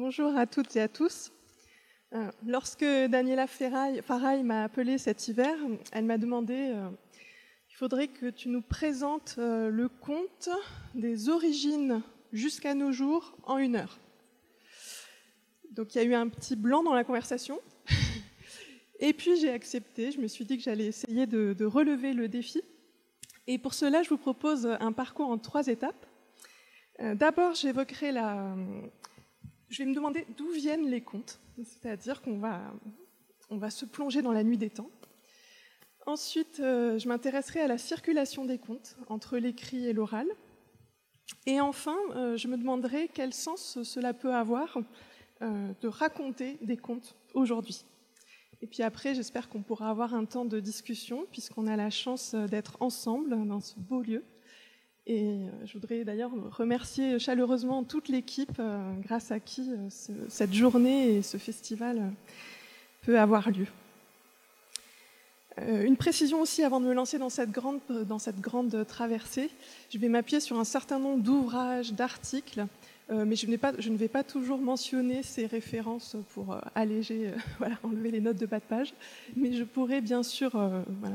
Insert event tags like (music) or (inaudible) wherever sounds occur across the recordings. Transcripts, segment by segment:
Bonjour à toutes et à tous. Euh, lorsque Daniela Faraille m'a appelé cet hiver, elle m'a demandé euh, il faudrait que tu nous présentes euh, le conte des origines jusqu'à nos jours en une heure. Donc il y a eu un petit blanc dans la conversation. (laughs) Et puis j'ai accepté, je me suis dit que j'allais essayer de, relever le défi. Et pour cela, je vous propose un parcours en trois étapes. D'abord, j'évoquerai la, je vais me demander d'où viennent les contes, c'est-à-dire qu'on va, se plonger dans la nuit des temps. Ensuite, euh, je m'intéresserai à la circulation des contes entre l'écrit et l'oral. Et enfin, euh, je me demanderai quel sens cela peut avoir euh, de raconter des contes aujourd'hui. Et puis après, j'espère qu'on pourra avoir un temps de discussion, puisqu'on a la chance d'être ensemble dans ce beau lieu. Et euh, je voudrais d'ailleurs remercier chaleureusement toute l'équipe euh, grâce à qui euh, cette journée et ce festival peut avoir lieu. Une précision aussi avant de me lancer dans cette grande, dans cette grande traversée, je vais m'appuyer sur un certain nombre d'ouvrages, d'articles mais je, ne vais pas toujours mentionner ces références pour euh, alléger, euh, (laughs) voilà, enlever les notes de bas de page, mais je pourrais bien sûr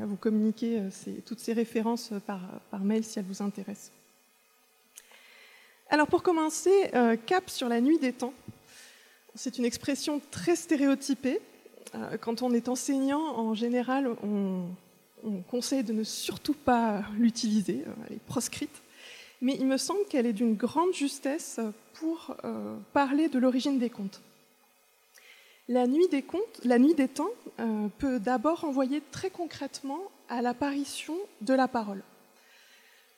vous communiquer toutes ces références par, mail si elles vous intéressent. Alors pour commencer, cap sur la nuit des temps. C'est une expression très stéréotypée. quand on est enseignant, en général, on conseille de ne surtout pas l'utiliser, elle est proscrite mais il me semble qu'elle est d'une grande justesse pour euh, parler de l'origine des contes. La nuit des, contes, la nuit des temps euh, peut d'abord renvoyer très concrètement à l'apparition de la parole.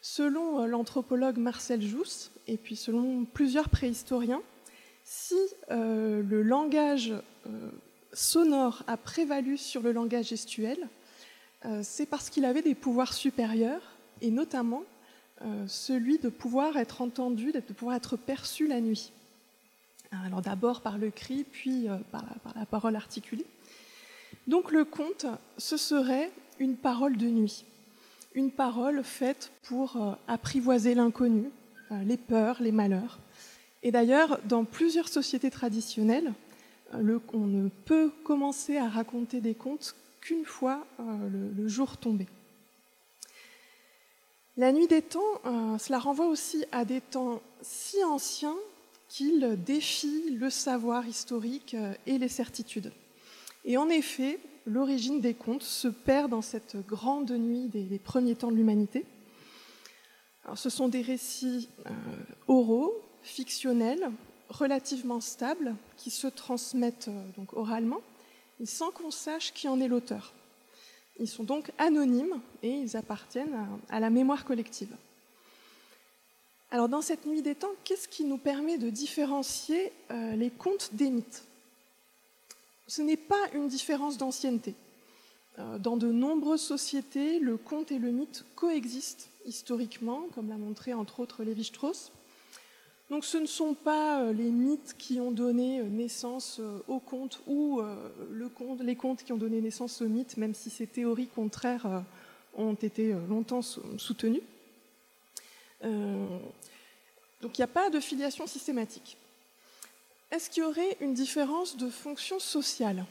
Selon euh, l'anthropologue Marcel Jousse, et puis selon plusieurs préhistoriens, si le langage sonore a prévalu sur le langage gestuel, c'est parce qu'il avait des pouvoirs supérieurs, et notamment celui de pouvoir être entendu, de pouvoir être perçu la nuit. Alors d'abord par le cri, puis euh, par la, parole articulée. Donc le conte, ce serait une parole de nuit, une parole faite pour euh, apprivoiser l'inconnu, les peurs, les malheurs. Et d'ailleurs, dans plusieurs sociétés traditionnelles, on ne peut commencer à raconter des contes qu'une fois le jour tombé. La nuit des temps, euh, cela renvoie aussi à des temps si anciens qu'ils défient le savoir historique euh, et les certitudes. Et en effet, l'origine des contes se perd dans cette grande nuit des, premiers temps de l'humanité. ce sont des récits euh, oraux, fictionnels, relativement stables, qui se transmettent donc oralement, sans qu'on sache qui en est l'auteur. Ils sont donc anonymes et ils appartiennent à, la mémoire collective. Alors dans cette nuit des temps, qu'est-ce qui nous permet de différencier euh, les contes des mythes? Ce n'est pas une différence d'ancienneté. Euh, dans de nombreuses sociétés, le conte et le mythe coexistent historiquement, comme l'a montré entre autres Lévi-Strauss. Donc ce ne sont pas euh, les mythes qui ont donné euh, naissance euh, au conte ou les contes qui ont donné naissance aux mythes, même si ces théories contraires ont été longtemps soutenues. donc il n'y a pas de filiation systématique. Est-ce qu'il y aurait une différence de fonction sociale?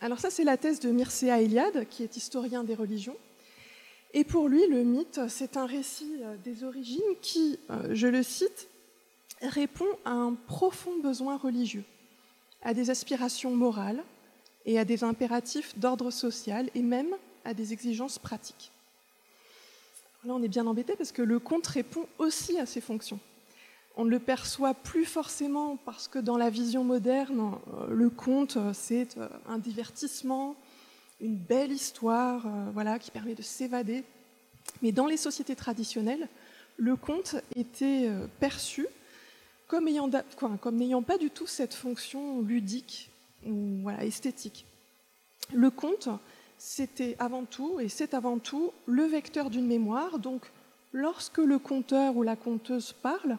Alors ça, c'est la thèse de Mircea Eliade, qui est historien des religions. Et pour lui, le mythe, c'est un récit des origines qui, je le cite, répond à un profond besoin religieux, à des aspirations morales et à des impératifs d'ordre social et même à des exigences pratiques. Là, on est bien embêté parce que le conte répond aussi à ces fonctions. On ne le perçoit plus forcément parce que dans la vision moderne, euh, le conte, euh, c'est euh, un divertissement, une belle histoire voilà, qui permet de s'évader. Mais dans les sociétés traditionnelles, le conte était perçu comme n'ayant pas du tout cette fonction ludique ou voilà, esthétique. Le conte, c'était avant tout, et c'est avant tout, le vecteur d'une mémoire. Donc, lorsque le conteur ou la conteuse parle,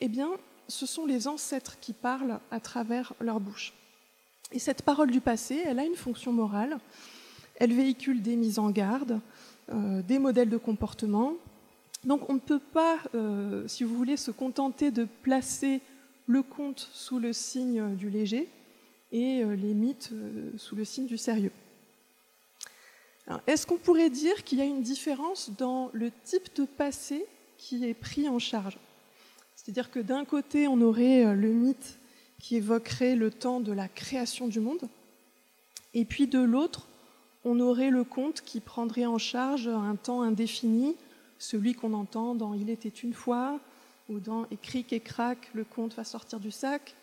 eh bien, ce sont les ancêtres qui parlent à travers leur bouche. Et cette parole du passé, elle a une fonction morale. Elle véhicule des mises en garde, euh, des modèles de comportement, donc on ne peut pas, euh, si vous voulez, se contenter de placer le conte sous le signe du léger et les mythes sous le signe du sérieux. Est-ce qu'on pourrait dire qu'il y a une différence dans le type de passé qui est pris en charge? C'est-à-dire que d'un côté, on aurait le mythe qui évoquerait le temps de la création du monde, et puis de l'autre, on aurait le conte qui prendrait en charge un temps indéfini, celui qu'on entend dans Il était une fois, ou dans Et et crac, le conte va sortir du sac,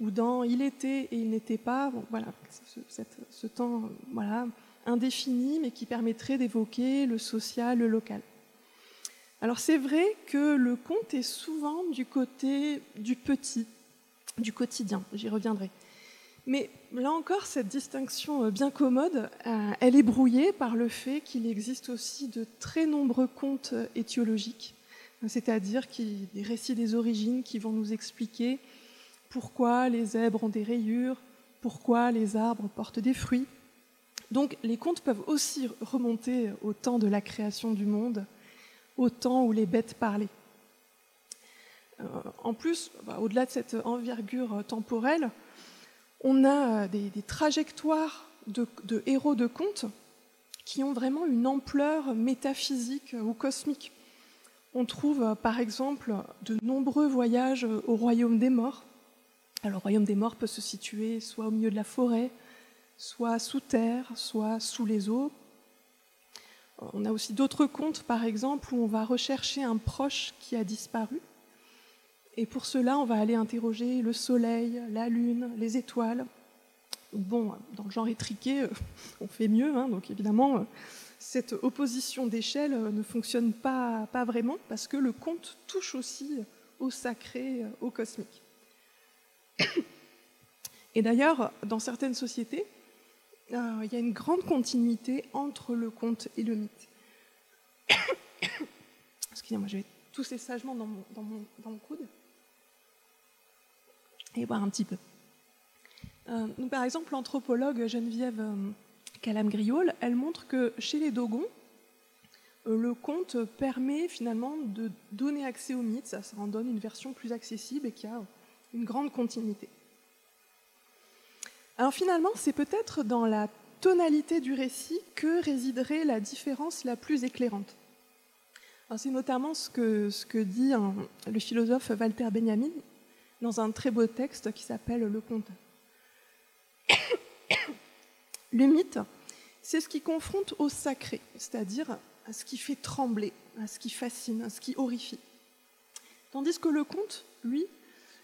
ou dans Il était et il n'était pas. voilà, ce, temps voilà, indéfini, mais qui permettrait d'évoquer le social, le local. Alors c'est vrai que le conte est souvent du côté du petit, du quotidien, j'y reviendrai. Mais là encore, cette distinction euh, bien commode, euh, elle est brouillée par le fait qu'il existe aussi de très nombreux contes euh, étiologiques, c'est-à-dire des récits des origines qui vont nous expliquer pourquoi les zèbres ont des rayures, pourquoi les arbres portent des fruits. Donc les contes peuvent aussi remonter au temps de la création du monde, au temps où les bêtes parlaient. En plus, bah, au-delà de cette envergure temporelle, on a euh, des, trajectoires de, héros de contes qui ont vraiment une ampleur métaphysique ou cosmique. On trouve euh, par exemple de nombreux voyages au royaume des morts. Le royaume des morts peut se situer soit au milieu de la forêt, soit sous terre, soit sous les eaux. On a aussi d'autres contes, par exemple, où on va rechercher un proche qui a disparu. Et pour cela, on va aller interroger le soleil, la lune, les étoiles. Bon, dans le genre étriqué, euh, (laughs) on fait mieux, hein, donc évidemment, euh, cette opposition d'échelle euh, ne fonctionne pas, vraiment parce que le conte touche aussi au sacré, au cosmique. (coughs) Et d'ailleurs, dans certaines sociétés, il y a une grande continuité entre le conte et le mythe. (coughs) Excusez-moi, je vais tousser sagement dans dans mon coude et voir un petit peu. Euh, par exemple, l'anthropologue Geneviève euh, Calam-Griol, elle montre que chez les Dogons, euh, le conte permet finalement de donner accès au mythe, ça, ça en donne une version plus accessible et qui a une grande continuité. Alors finalement, c'est peut-être dans la tonalité du récit que résiderait la différence la plus éclairante. C'est notamment ce que, ce que dit le philosophe Walter Benjamin dans un très beau texte qui s'appelle Le conte. (coughs) Le mythe, c'est ce qui confronte au sacré, c'est-à-dire à ce qui fait trembler, à ce qui fascine, à ce qui horrifie. Tandis que le conte, lui,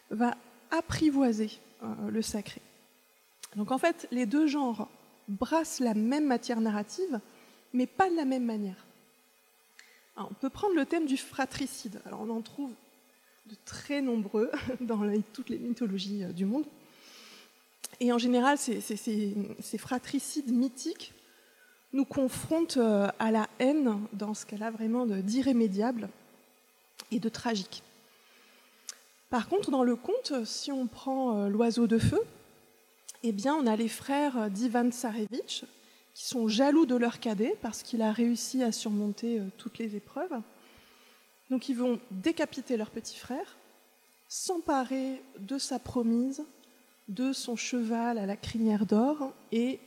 va apprivoiser euh, le sacré. Donc en fait, les deux genres brassent la même matière narrative, mais pas de la même manière. on peut prendre le thème du fratricide. Alors on en trouve de très nombreux (laughs) dans toutes les mythologies euh, du monde. Et en général, ces, fratricides mythiques nous confrontent euh, à la haine, dans ce cas-là vraiment d'irrémédiable et de tragique. Par contre, dans le conte, si on prend euh, l'oiseau de feu, eh bien, on a les frères d'Ivan Tsarevitch qui sont jaloux de leur cadet parce qu'il a réussi à surmonter toutes les épreuves. Donc ils vont décapiter leur petit frère, s'emparer de sa promise, de son cheval à la crinière d'or et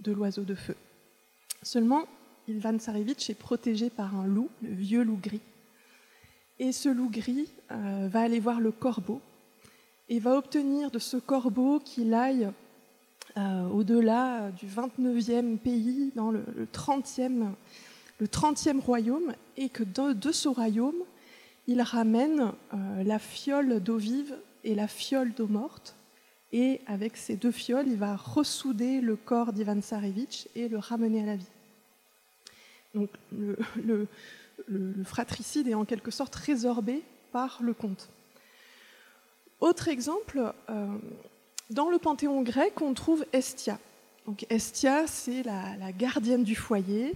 de l'oiseau de feu. Seulement, Ilvan Tsarevitch est protégé par un loup, le vieux loup gris. Et ce loup gris euh, va aller voir le corbeau et va obtenir de ce corbeau qu'il aille euh, au-delà du 29e pays, dans le, 30e le 30e royaume et que de, ce royaume, il ramène euh, la fiole d'eau vive et la fiole d'eau morte. Et avec ces deux fioles, il va ressouder le corps d'Ivan Tsarevitch et le ramener à la vie. Donc le, fratricide est en quelque sorte résorbé par le conte. Autre exemple, euh, dans le panthéon grec, on trouve Estia. Donc Estia, c'est la, gardienne du foyer,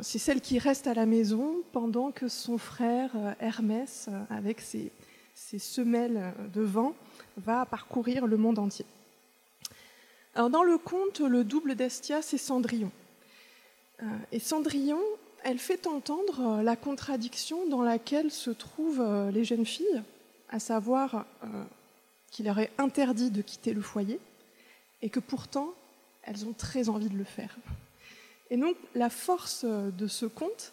c'est celle qui reste à la maison pendant que son frère euh, Hermès, euh, avec ses, semelles de vent, va parcourir le monde entier. Alors dans le conte, le double d'Estia, c'est Cendrillon. Et Cendrillon, elle fait entendre la contradiction dans laquelle se trouvent les jeunes filles à savoir qu'il aurait interdit de quitter le foyer, et que pourtant, elles ont très envie de le faire. Et donc, la force de ce conte,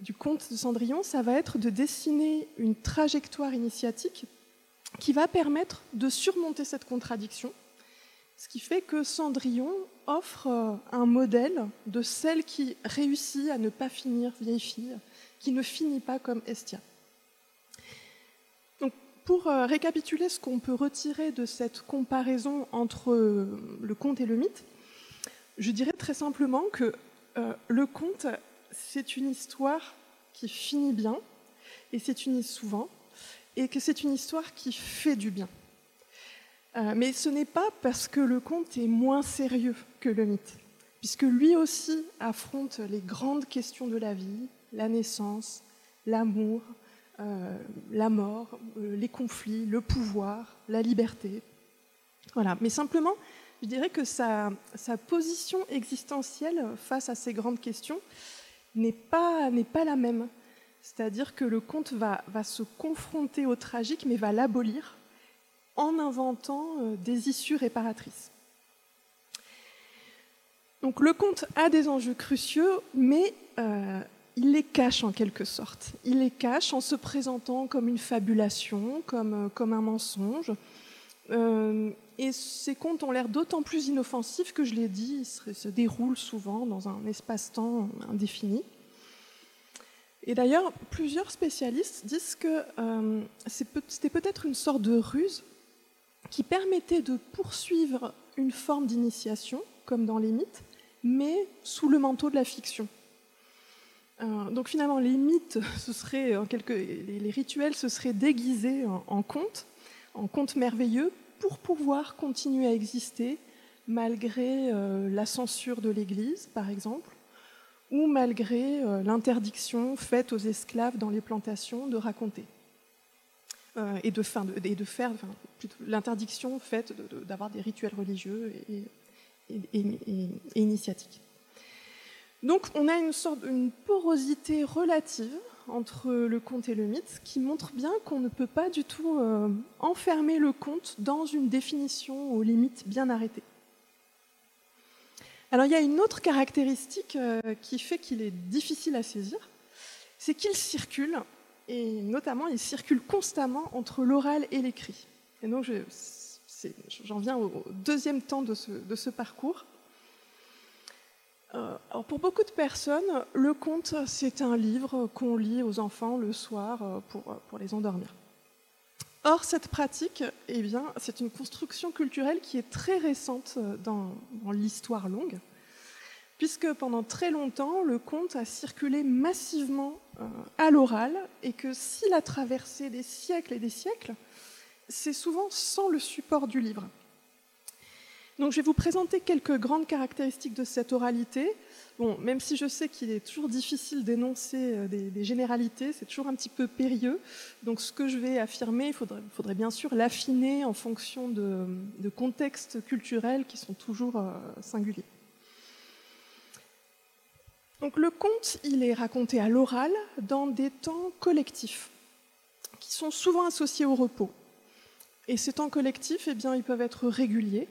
du conte de Cendrillon, ça va être de dessiner une trajectoire initiatique qui va permettre de surmonter cette contradiction, ce qui fait que Cendrillon offre euh, un modèle de celle qui réussit à ne pas finir vieille fille, qui ne finit pas comme Estia. Donc, pour euh, récapituler ce qu'on peut retirer de cette comparaison entre euh, le conte et le mythe, je dirais très simplement que le conte, c'est une histoire qui finit bien, et c'est une souvent, et que c'est une histoire qui fait du bien. Euh, mais ce n'est pas parce que le conte est moins sérieux que le mythe, puisque lui aussi affronte les grandes questions de la vie, la naissance, l'amour, euh, la mort, euh, les conflits, le pouvoir, la liberté. Voilà. Mais simplement, je dirais que sa, position existentielle face à ces grandes questions n'est pas, la même. C'est-à-dire que le conte va, se confronter au tragique, mais va l'abolir en inventant euh, des issues réparatrices. Donc le conte a des enjeux cruciaux, mais euh, il les cache en quelque sorte. Il les cache en se présentant comme une fabulation, comme, euh, comme un mensonge. Et ces contes ont l'air d'autant plus inoffensifs que, je l'ai dit, ils se déroulent souvent dans un espace-temps indéfini. Et d'ailleurs, plusieurs spécialistes disent que euh, c'était peut-être une sorte de ruse qui permettait de poursuivre une forme d'initiation, comme dans les mythes, mais sous le manteau de la fiction. Euh, donc finalement, les mythes, (laughs) les, rituels se seraient déguisés en, contes, en contes merveilleux, pour pouvoir continuer à exister malgré euh, la censure de l'Église, par exemple, ou malgré euh, l'interdiction faite aux esclaves dans les plantations de raconter. Euh, et, de, faire l'interdiction faite d'avoir des rituels religieux et, initiatiques. Donc on a une sorte une porosité relative entre le conte et le mythe qui montre bien qu'on ne peut pas du tout euh, enfermer le conte dans une définition aux limites bien arrêtées. Alors il y a une autre caractéristique euh, qui fait qu'il est difficile à saisir, c'est qu'il circule, et notamment il circule constamment entre l'oral et l'écrit. Et donc j'en viens au deuxième temps de ce, parcours. Euh, alors pour beaucoup de personnes, le conte, c'est un livre qu'on lit aux enfants le soir euh, pour, pour les endormir. Or, cette pratique, eh bien, c'est une construction culturelle qui est très récente euh, dans, l'histoire longue, puisque pendant très longtemps, le conte a circulé massivement euh, à l'oral, et que s'il a traversé des siècles et des siècles, c'est souvent sans le support du livre. Donc, je vais vous présenter quelques grandes caractéristiques de cette oralité, Bon, même si je sais qu'il est toujours difficile d'énoncer euh, des, généralités, c'est toujours un petit peu périlleux. Donc ce que je vais affirmer, il faudrait, bien sûr l'affiner en fonction de, contextes culturels qui sont toujours euh, singuliers. Donc le conte, il est raconté à l'oral dans des temps collectifs, qui sont souvent associés au repos. Et ces temps collectifs, eh bien, ils peuvent être réguliers,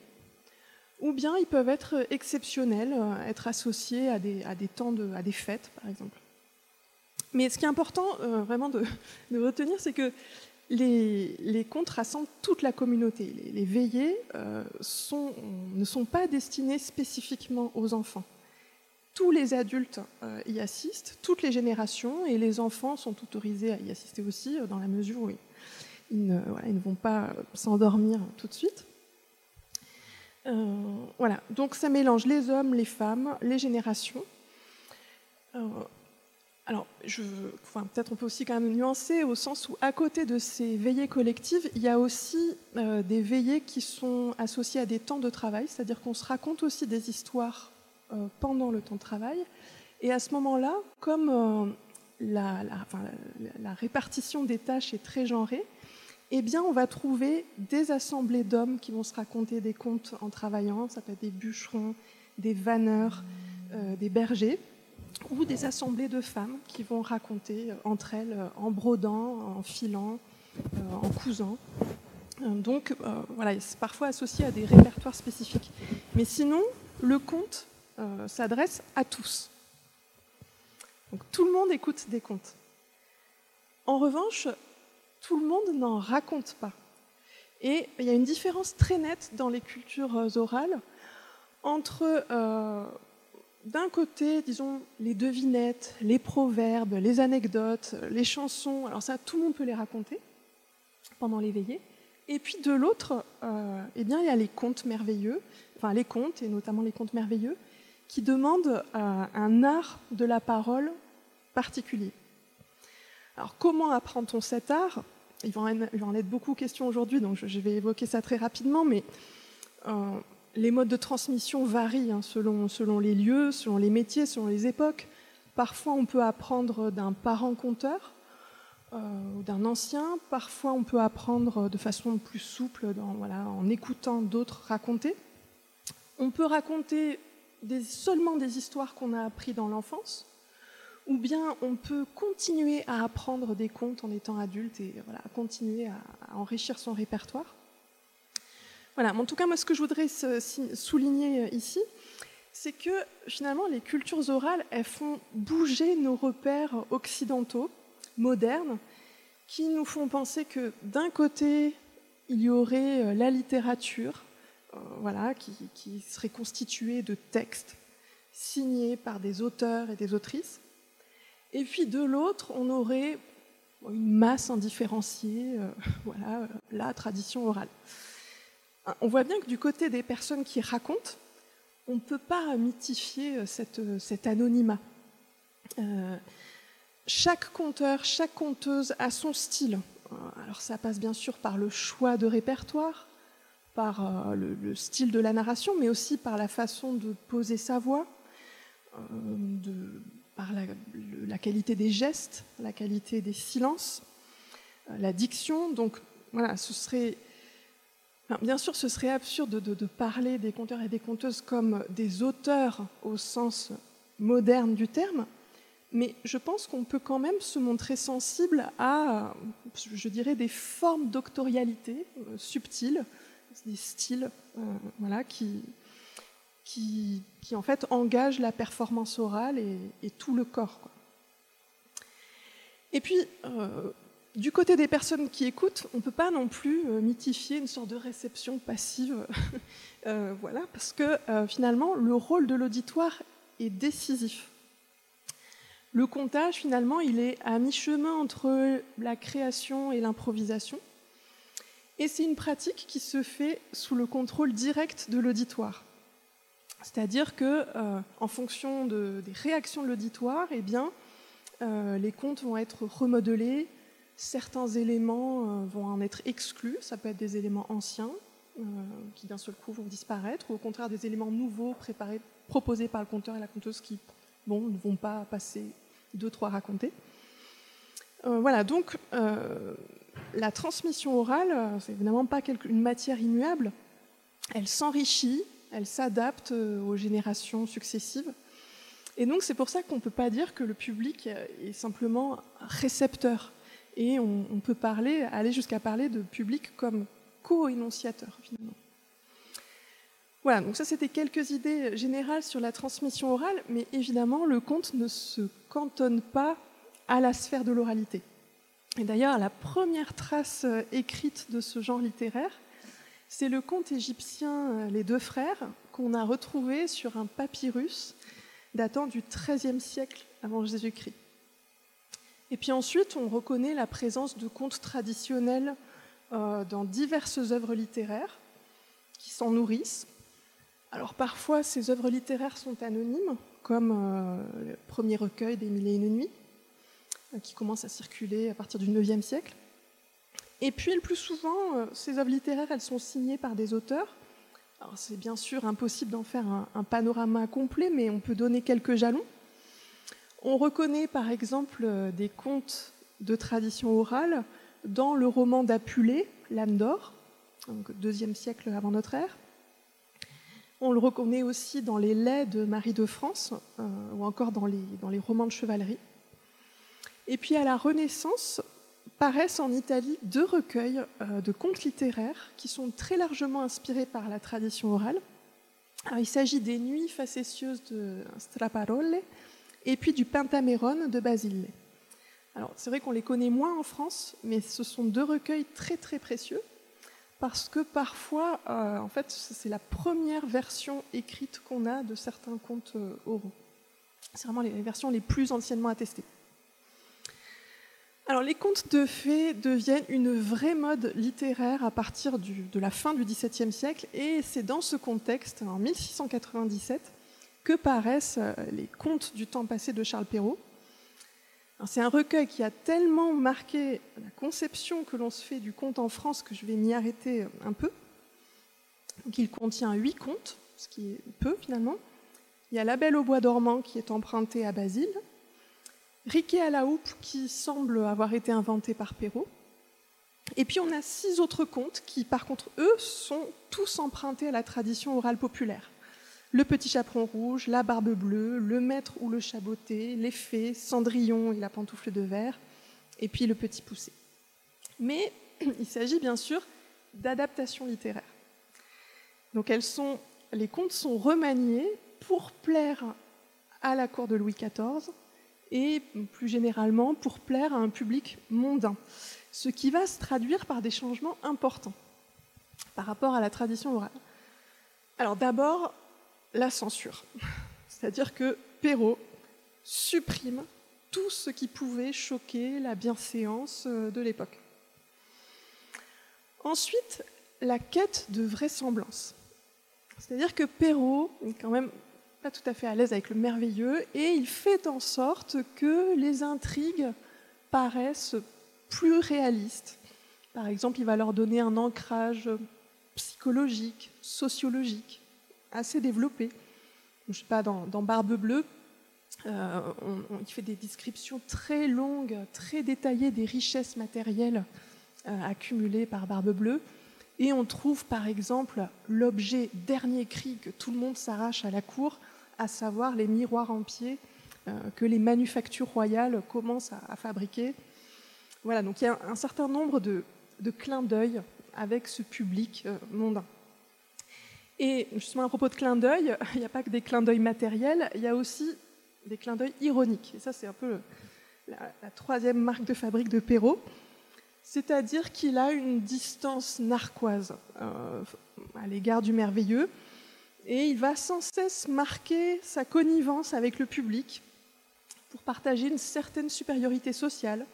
ou bien ils peuvent être exceptionnels, euh, être associés à des, à des temps, de, à des fêtes, par exemple. Mais ce qui est important euh, vraiment de, retenir, c'est que les, les, contes rassemblent toute la communauté. Les, veillées euh, ne sont pas destinées spécifiquement aux enfants. Tous les adultes y assistent, toutes les générations, et les enfants sont autorisés à y assister aussi, dans la mesure où ils ne vont pas s'endormir tout de suite. Euh, voilà, donc ça mélange les hommes, les femmes, les générations. Euh, alors, peut-être on peut aussi quand même nuancer au sens où, à côté de ces veillées collectives, il y a aussi euh, des veillées qui sont associées à des temps de travail, c'est-à-dire qu'on se raconte aussi des histoires pendant le temps de travail. Et à ce moment-là, comme la, répartition des tâches est très genrée, eh bien, on va trouver des assemblées d'hommes qui vont se raconter des contes en travaillant, ça peut être des bûcherons, des vanneurs, euh, des bergers, ou des assemblées de femmes qui vont raconter euh, entre elles euh, en brodant, en filant, en cousin. Donc voilà, c'est parfois associé à des répertoires spécifiques. Mais sinon, le conte s'adresse à tous. Donc tout le monde écoute des contes. En revanche, tout le monde n'en raconte pas. Et il y a une différence très nette dans les cultures euh, orales entre, euh, d'un côté, disons, les devinettes, les proverbes, les anecdotes, les chansons. Alors ça, tout le monde peut les raconter pendant les. Et puis de l'autre, euh, eh bien, il y a les contes merveilleux, enfin les contes, et notamment les contes merveilleux, qui demandent un art de la parole particulier. Alors comment apprend-on cet art? Il va, en, être beaucoup question aujourd'hui, donc je, vais évoquer ça très rapidement, mais euh, les modes de transmission varient hein, selon, les lieux, selon les métiers, selon les époques. Parfois, on peut apprendre d'un parent conteur euh, ou d'un ancien. Parfois, on peut apprendre de façon plus souple en écoutant d'autres raconter. On peut raconter seulement des histoires qu'on a apprises dans l'enfance ou bien on peut continuer à apprendre des contes en étant adulte et continuer à, enrichir son répertoire. Voilà, en tout cas, moi, ce que je voudrais souligner euh, ici, c'est que finalement, les cultures orales, elles font bouger nos repères occidentaux, modernes, qui nous font penser que d'un côté, il y aurait euh, la littérature, euh, voilà, qui serait constituée de textes signés par des auteurs et des autrices, et puis de l'autre, on aurait une masse indifférenciée, euh, (laughs) voilà, la tradition orale. On voit bien que du côté des personnes qui racontent, on ne peut pas mythifier euh, euh, cet anonymat. chaque conteur, chaque conteuse a son style. Alors ça passe bien sûr par le choix de répertoire, par le, style de la narration, mais aussi par la façon de poser sa voix, de la, qualité des gestes, la qualité des silences, euh, la diction. Donc voilà, ce serait. bien sûr, ce serait absurde de, parler des conteurs et des conteuses comme des auteurs au sens moderne du terme, mais je pense qu'on peut quand même se montrer sensible à, je dirais, des formes d'octorialité euh, subtiles, des styles euh, voilà, qui, qui, en fait engage la performance orale et, tout le corps. Et puis, euh, du côté des personnes qui écoutent, on ne peut pas non plus euh, mythifier une sorte de réception passive, (laughs) euh, voilà, parce que finalement, le rôle de l'auditoire est décisif. Le comptage, finalement, il est à mi-chemin entre la création et l'improvisation. Et c'est une pratique qui se fait sous le contrôle direct de l'auditoire. C'est-à-dire que, euh, en fonction des réactions de l'auditoire, eh bien, euh, les contes vont être remodelés, certains éléments euh, vont en être exclus, ça peut être des éléments anciens qui d'un seul coup vont disparaître, ou au contraire des éléments nouveaux proposés par le conteur et la conteuse qui ne vont pas passer deux, trois racontés. voilà, donc la transmission orale, c'est évidemment pas une matière immuable, elle s'enrichit, elle s'adapte euh, aux générations successives. Et donc c'est pour ça qu'on ne peut pas dire que le public est simplement récepteur. Et on, peut parler, aller jusqu'à parler de public comme co-énonciateur finalement. Voilà, donc ça c'était quelques idées générales sur la transmission orale, mais évidemment le conte ne se cantonne pas à la sphère de l'oralité. Et d'ailleurs, la première trace euh, écrite de ce genre littéraire, c'est le conte égyptien euh, Les deux frères qu'on a retrouvé sur un papyrus datant du XIIIe siècle avant Jésus-Christ. Et puis ensuite, on reconnaît la présence de contes traditionnels euh, dans diverses œuvres littéraires qui s'en nourrissent. Alors parfois, ces œuvres littéraires sont anonymes, comme euh, le premier recueil des Mille et une nuits, qui commence à circuler à partir du IXe siècle. Et puis, le plus souvent, euh, ces œuvres littéraires, elles sont signées par des auteurs. Alors, c'est bien sûr impossible d'en faire un, panorama complet, mais on peut donner quelques jalons. On reconnaît par exemple euh, des contes de tradition orale dans le roman d'Apulée, L'âme d'or, donc deuxième siècle avant notre ère. On le reconnaît aussi dans les laits de Marie de France euh, ou encore dans les romans de chevalerie. Et puis à la Renaissance, paraissent en Italie deux recueils euh, de contes littéraires qui sont très largement inspirés par la tradition orale. il s'agit des Nuits facétieuses de Straparole et puis du Pentameron de Basile. Alors, c'est vrai qu'on les connaît moins en France, mais ce sont deux recueils très très précieux parce que parfois, euh, en fait, c'est la première version écrite qu'on a de certains contes euh, oraux. C'est vraiment les versions les plus anciennement attestées. Alors, les contes de fées deviennent une vraie mode littéraire à partir de la fin du XVIIe siècle, et c'est dans ce contexte, en 1697, que paraissent euh, les contes du temps passé de Charles Perrault, c'est un recueil qui a tellement marqué la conception que l'on se fait du conte en France que je vais m'y arrêter un peu. il contient huit contes, ce qui est peu finalement. Il y a La Belle au bois dormant qui est emprunté à Basile, Riquet à la houppe qui semble avoir été inventé par Perrault. Et puis on a six autres contes qui, par contre, eux, sont tous empruntés à la tradition orale populaire le petit chaperon rouge, la barbe bleue, le maître ou le chaboté, les fées, Cendrillon et la pantoufle de verre, et puis le petit poussé. Mais (clears throat) il s'agit bien sûr d'adaptations littéraires. Donc les contes sont remaniés pour plaire à la cour de Louis XIV et plus généralement pour plaire à un public mondain, ce qui va se traduire par des changements importants par rapport à la tradition orale. Alors d'abord, la censure. (laughs) C'est-à-dire que Perrault supprime tout ce qui pouvait choquer la bienséance euh, de l'époque. Ensuite, la quête de vraisemblance. C'est-à-dire que Perrault quand même pas tout à fait à l'aise avec le merveilleux et il fait en sorte que les intrigues paraissent plus réalistes. Par exemple, il va leur donner un ancrage psychologique, sociologique assez développé. Je sais pas, dans, Barbe Bleue, euh, il fait des descriptions très longues, très détaillées des richesses matérielles euh, accumulées par Barbe Bleue. Et on trouve par exemple l'objet dernier cri que tout le monde s'arrache à la cour, à savoir les miroirs en pied euh, que les manufactures royales commencent à, fabriquer. Voilà, donc il y a un, certain nombre de, de clins d'œil avec ce public mondain. Et justement, à propos de clins d'œil, (laughs) il n'y a pas que des clins d'œil matériels, il y a aussi des clins d'œil ironiques. Et ça, c'est un peu la, troisième marque de fabrique de Perrault. C'est-à-dire qu'il a une distance narquoise euh, à l'égard du merveilleux, et il va sans cesse marquer sa connivence avec le public pour partager une certaine supériorité sociale.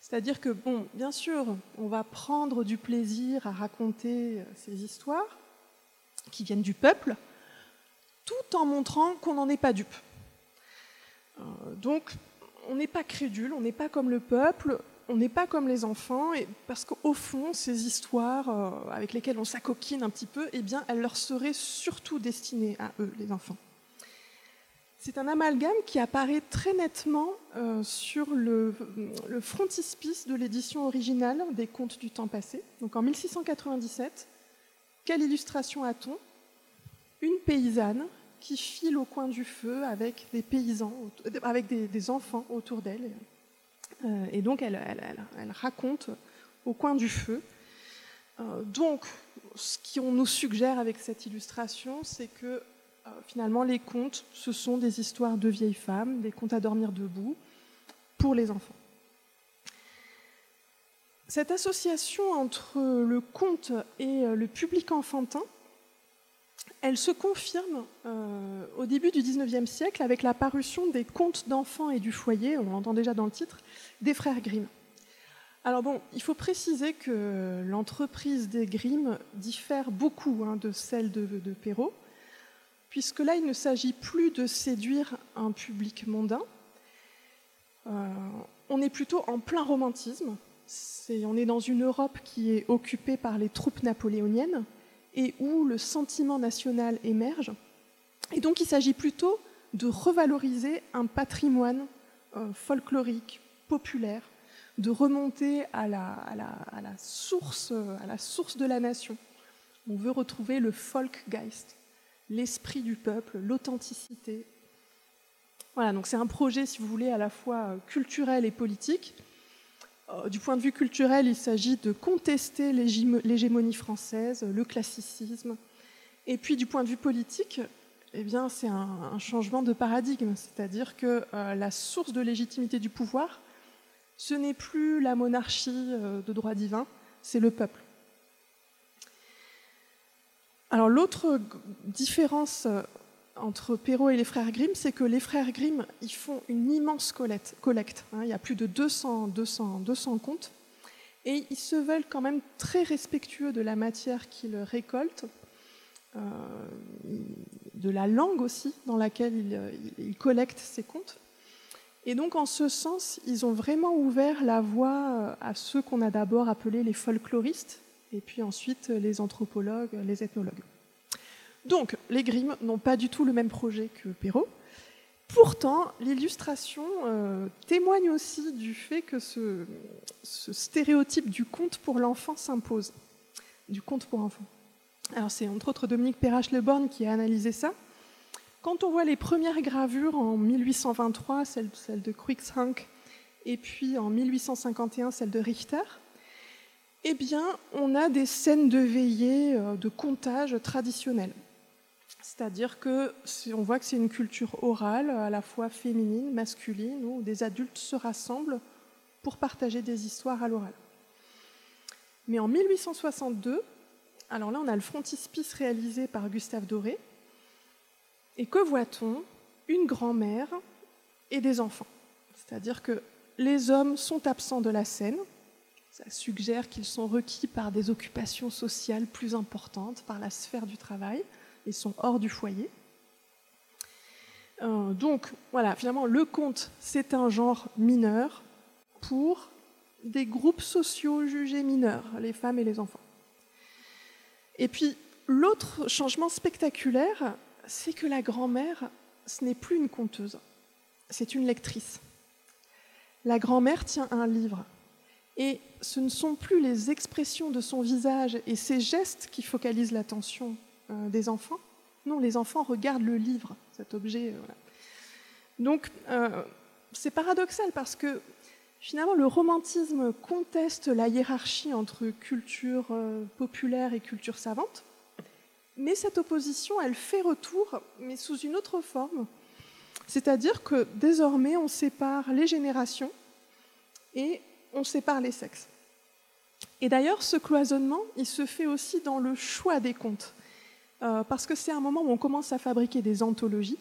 C'est-à-dire que, bon, bien sûr, on va prendre du plaisir à raconter ces histoires, qui viennent du peuple, tout en montrant qu'on n'en est pas dupe. Euh, donc, on n'est pas crédule, on n'est pas comme le peuple, on n'est pas comme les enfants, parce qu'au fond, ces histoires euh, avec lesquelles on s'acoquine un petit peu, eh bien, elles leur seraient surtout destinées à eux, les enfants. C'est un amalgame qui apparaît très nettement euh, sur le, le, frontispice de l'édition originale des Contes du temps passé. Donc en 1697, quelle illustration a-t-on? Une paysanne qui file au coin du feu avec des paysans, avec des, enfants autour d'elle. Euh, et donc elle, raconte au coin du feu. Euh, donc, ce qu'on nous suggère avec cette illustration, c'est que euh, finalement les contes, ce sont des histoires de vieilles femmes, des contes à dormir debout pour les enfants. Cette association entre le conte et le public enfantin, elle se confirme euh, au début du XIXe siècle avec la parution des contes d'enfants et du foyer, on l'entend déjà dans le titre, des frères Grimm. Alors bon, il faut préciser que l'entreprise des Grimm diffère beaucoup hein, de celle de, Perrault, puisque là, il ne s'agit plus de séduire un public mondain, euh, on est plutôt en plein romantisme, on est dans une Europe qui est occupée par les troupes napoléoniennes et où le sentiment national émerge. Et donc il s'agit plutôt de revaloriser un patrimoine euh, folklorique, populaire, de remonter à la, source, à la source de la nation. On veut retrouver le Folkgeist, l'esprit du peuple, l'authenticité. Voilà, donc c'est un projet, si vous voulez, à la fois culturel et politique, du point de vue culturel, il s'agit de contester l'hégémonie française, le classicisme. Et puis du point de vue politique, eh bien, c'est un, changement de paradigme, c'est-à-dire que la source de légitimité du pouvoir, ce n'est plus la monarchie de droit divin, c'est le peuple. Alors l'autre différence euh, entre Perrault et les frères Grimm, c'est que les frères Grimm, ils font une immense collecte. Hein. il y a plus de 200, 200, 200 contes. Et ils se veulent quand même très respectueux de la matière qu'ils récoltent, euh, de la langue aussi dans laquelle ils, ils, collectent ces contes. Et donc en ce sens, ils ont vraiment ouvert la voie euh, à ceux qu'on a d'abord appelés les folkloristes, et puis ensuite les anthropologues, les ethnologues. Donc, les Grimm n'ont pas du tout le même projet que Perrault. Pourtant, l'illustration euh, témoigne aussi du fait que ce, stéréotype du conte pour l'enfant s'impose. Du conte pour enfants. Alors, c'est entre autres Dominique Perrache-Leborn qui a analysé ça. Quand on voit les premières gravures en 1823, celle, celle de Cruikshank, et puis en 1851, celle de Richter, eh bien, on a des scènes de veillée, euh, de comptage traditionnelles. C'est-à-dire que on voit que c'est une culture orale, à la fois féminine, masculine, où des adultes se rassemblent pour partager des histoires à l'oral. Mais en 1862, alors là on a le frontispice réalisé par Gustave Doré, et que voit-on? Une grand-mère et des enfants. C'est-à-dire que les hommes sont absents de la scène, ça suggère qu'ils sont requis par des occupations sociales plus importantes, par la sphère du travail, et sont hors du foyer. Euh, donc voilà, finalement, le conte, c'est un genre mineur pour des groupes sociaux jugés mineurs, les femmes et les enfants. Et puis, l'autre changement spectaculaire, c'est que la grand-mère, ce n'est plus une conteuse, c'est une lectrice. La grand-mère tient un livre, et ce ne sont plus les expressions de son visage et ses gestes qui focalisent l'attention des enfants. Non, les enfants regardent le livre, cet objet. Euh, Donc, euh, c'est paradoxal parce que finalement, le romantisme conteste la hiérarchie entre culture populaire et culture savante. Mais cette opposition, elle fait retour, mais sous une autre forme. C'est-à-dire que désormais, on sépare les générations et on sépare les sexes. Et d'ailleurs, ce cloisonnement, il se fait aussi dans le choix des contes, euh, parce que c'est un moment où on commence à fabriquer des anthologies.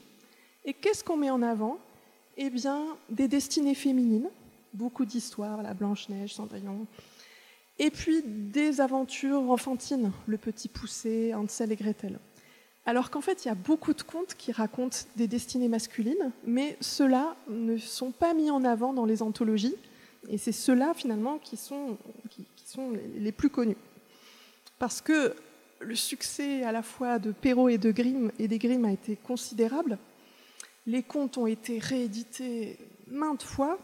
Et qu'est-ce qu'on met en avant? Eh bien, des destinées féminines, beaucoup d'histoires, la Blanche-Neige, Cendrillon, et puis des aventures enfantines, Le Petit Poussé, Hansel et Gretel. Alors qu'en fait, il y a beaucoup de contes qui racontent des destinées masculines, mais ceux-là ne sont pas mis en avant dans les anthologies, et c'est ceux-là, finalement, qui sont, qui, sont les plus connus. Parce que le succès à la fois de Perrault et de Grimm et des Grimm a été considérable. Les contes ont été réédités maintes fois,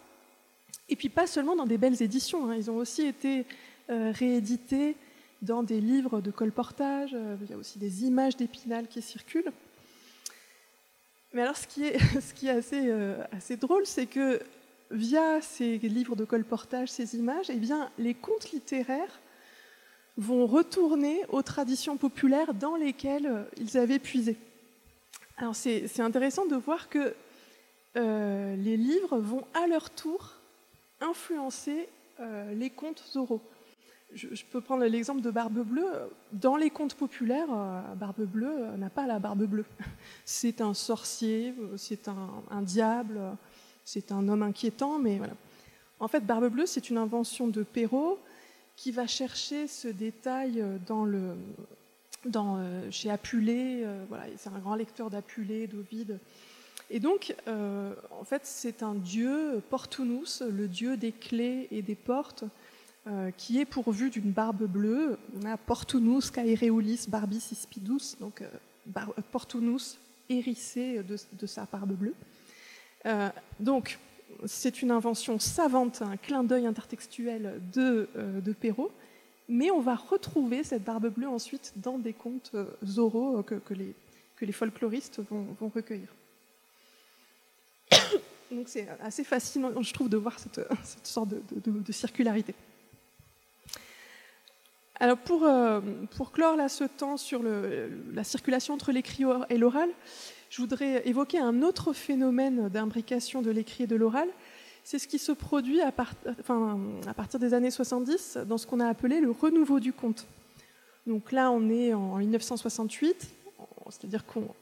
et puis pas seulement dans des belles éditions, hein. ils ont aussi été euh, réédités dans des livres de colportage, euh, il y a aussi des images d'Épinal qui circulent. Mais alors ce qui est, (laughs) euh, assez drôle, c'est que via ces livres de colportage, ces images, eh bien, les contes littéraires vont retourner aux traditions populaires dans lesquelles euh, ils avaient puisé. Alors c'est intéressant de voir que euh, les livres vont à leur tour influencer euh, les contes oraux. Je, peux prendre l'exemple de Barbe Bleue. Dans les contes populaires, Barbe Bleue n'a pas la barbe bleue. (laughs) C'est un sorcier, c'est un, diable, c'est un homme inquiétant, mais voilà. En fait, Barbe Bleue, c'est une invention de Perrault qui va chercher ce détail euh, euh, chez Apulé. Euh, voilà, c'est un grand lecteur d'Apulé, d'Ovide. Et donc, en fait, c'est un dieu, Portunus, le dieu des clés et des portes, qui est pourvu d'une barbe bleue. On a Portunus caereolis barbis ispidus, donc Portunus hérissé de, de, sa barbe bleue. Donc, c'est une invention savante, un clin d'œil intertextuel de, euh, de, Perrault, mais on va retrouver cette barbe bleue ensuite dans des contes euh, oraux que, les, que, les, folkloristes vont, recueillir. (coughs) C'est assez fascinant, je trouve, de voir cette, sorte de, circularité. Alors pour, euh, pour clore là ce temps sur la circulation entre l'écrit et l'oral, je voudrais évoquer un autre phénomène d'imbrication de l'écrit et de l'oral. C'est ce qui se produit à, partir des années 70 dans ce qu'on a appelé le renouveau du conte. Donc là, on est en 1968, c'est-à-dire qu'on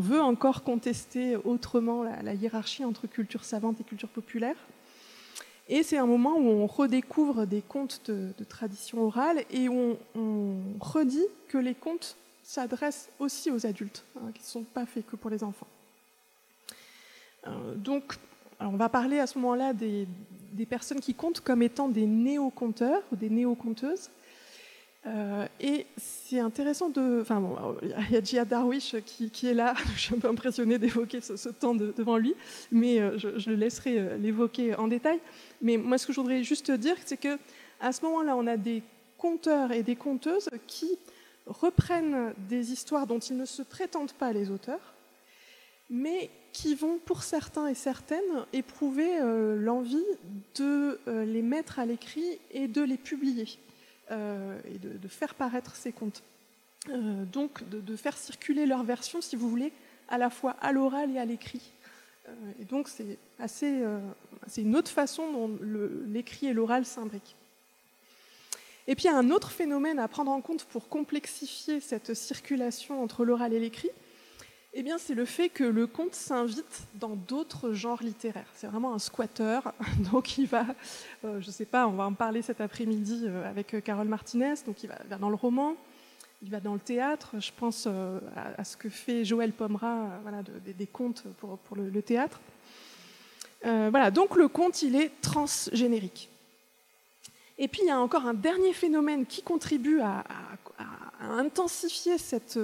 veut encore contester autrement la, hiérarchie entre culture savante et culture populaire. Et c'est un moment où on redécouvre des contes de, tradition orale et où on, redit que les contes s'adressent aussi aux adultes, hein, qui ne sont pas faits que pour les enfants. Euh, donc, on va parler à ce moment-là des, des, personnes qui comptent comme étant des néo-conteurs ou des néo-conteuses. Euh, et c'est intéressant de. Enfin, bon, il y a Jihad Darwish qui, est là. (laughs) Je suis un peu impressionnée d'évoquer ce, temps devant lui, mais euh, je, le laisserai l'évoquer en détail. Mais moi, ce que je voudrais juste dire, c'est que à ce moment-là, on a des conteurs et des conteuses qui reprennent des histoires dont ils ne se prétendent pas les auteurs, mais qui vont, pour certains et certaines, éprouver l'envie de les mettre à l'écrit et de les publier. Euh, et de, faire paraître ces contes. Euh, donc de, faire circuler leur version, si vous voulez, à la fois à l'oral et à l'écrit. Euh, et donc c'est assez, c'est une autre façon dont l'écrit et l'oral s'imbriquent. Et puis il y a un autre phénomène à prendre en compte pour complexifier cette circulation entre l'oral et l'écrit, eh bien, c'est le fait que le conte s'invite dans d'autres genres littéraires. C'est vraiment un squatter. (laughs) Donc, il va, euh, je ne sais pas, on va en parler cet après-midi euh, avec euh, Carole Martinez. Donc, il va dans le roman, il va dans le théâtre. Je pense à, ce que fait Joël Pomera, voilà, des contes pour, le, théâtre. voilà, donc le conte, il est transgénérique. Et puis, il y a encore un dernier phénomène qui contribue à intensifier cette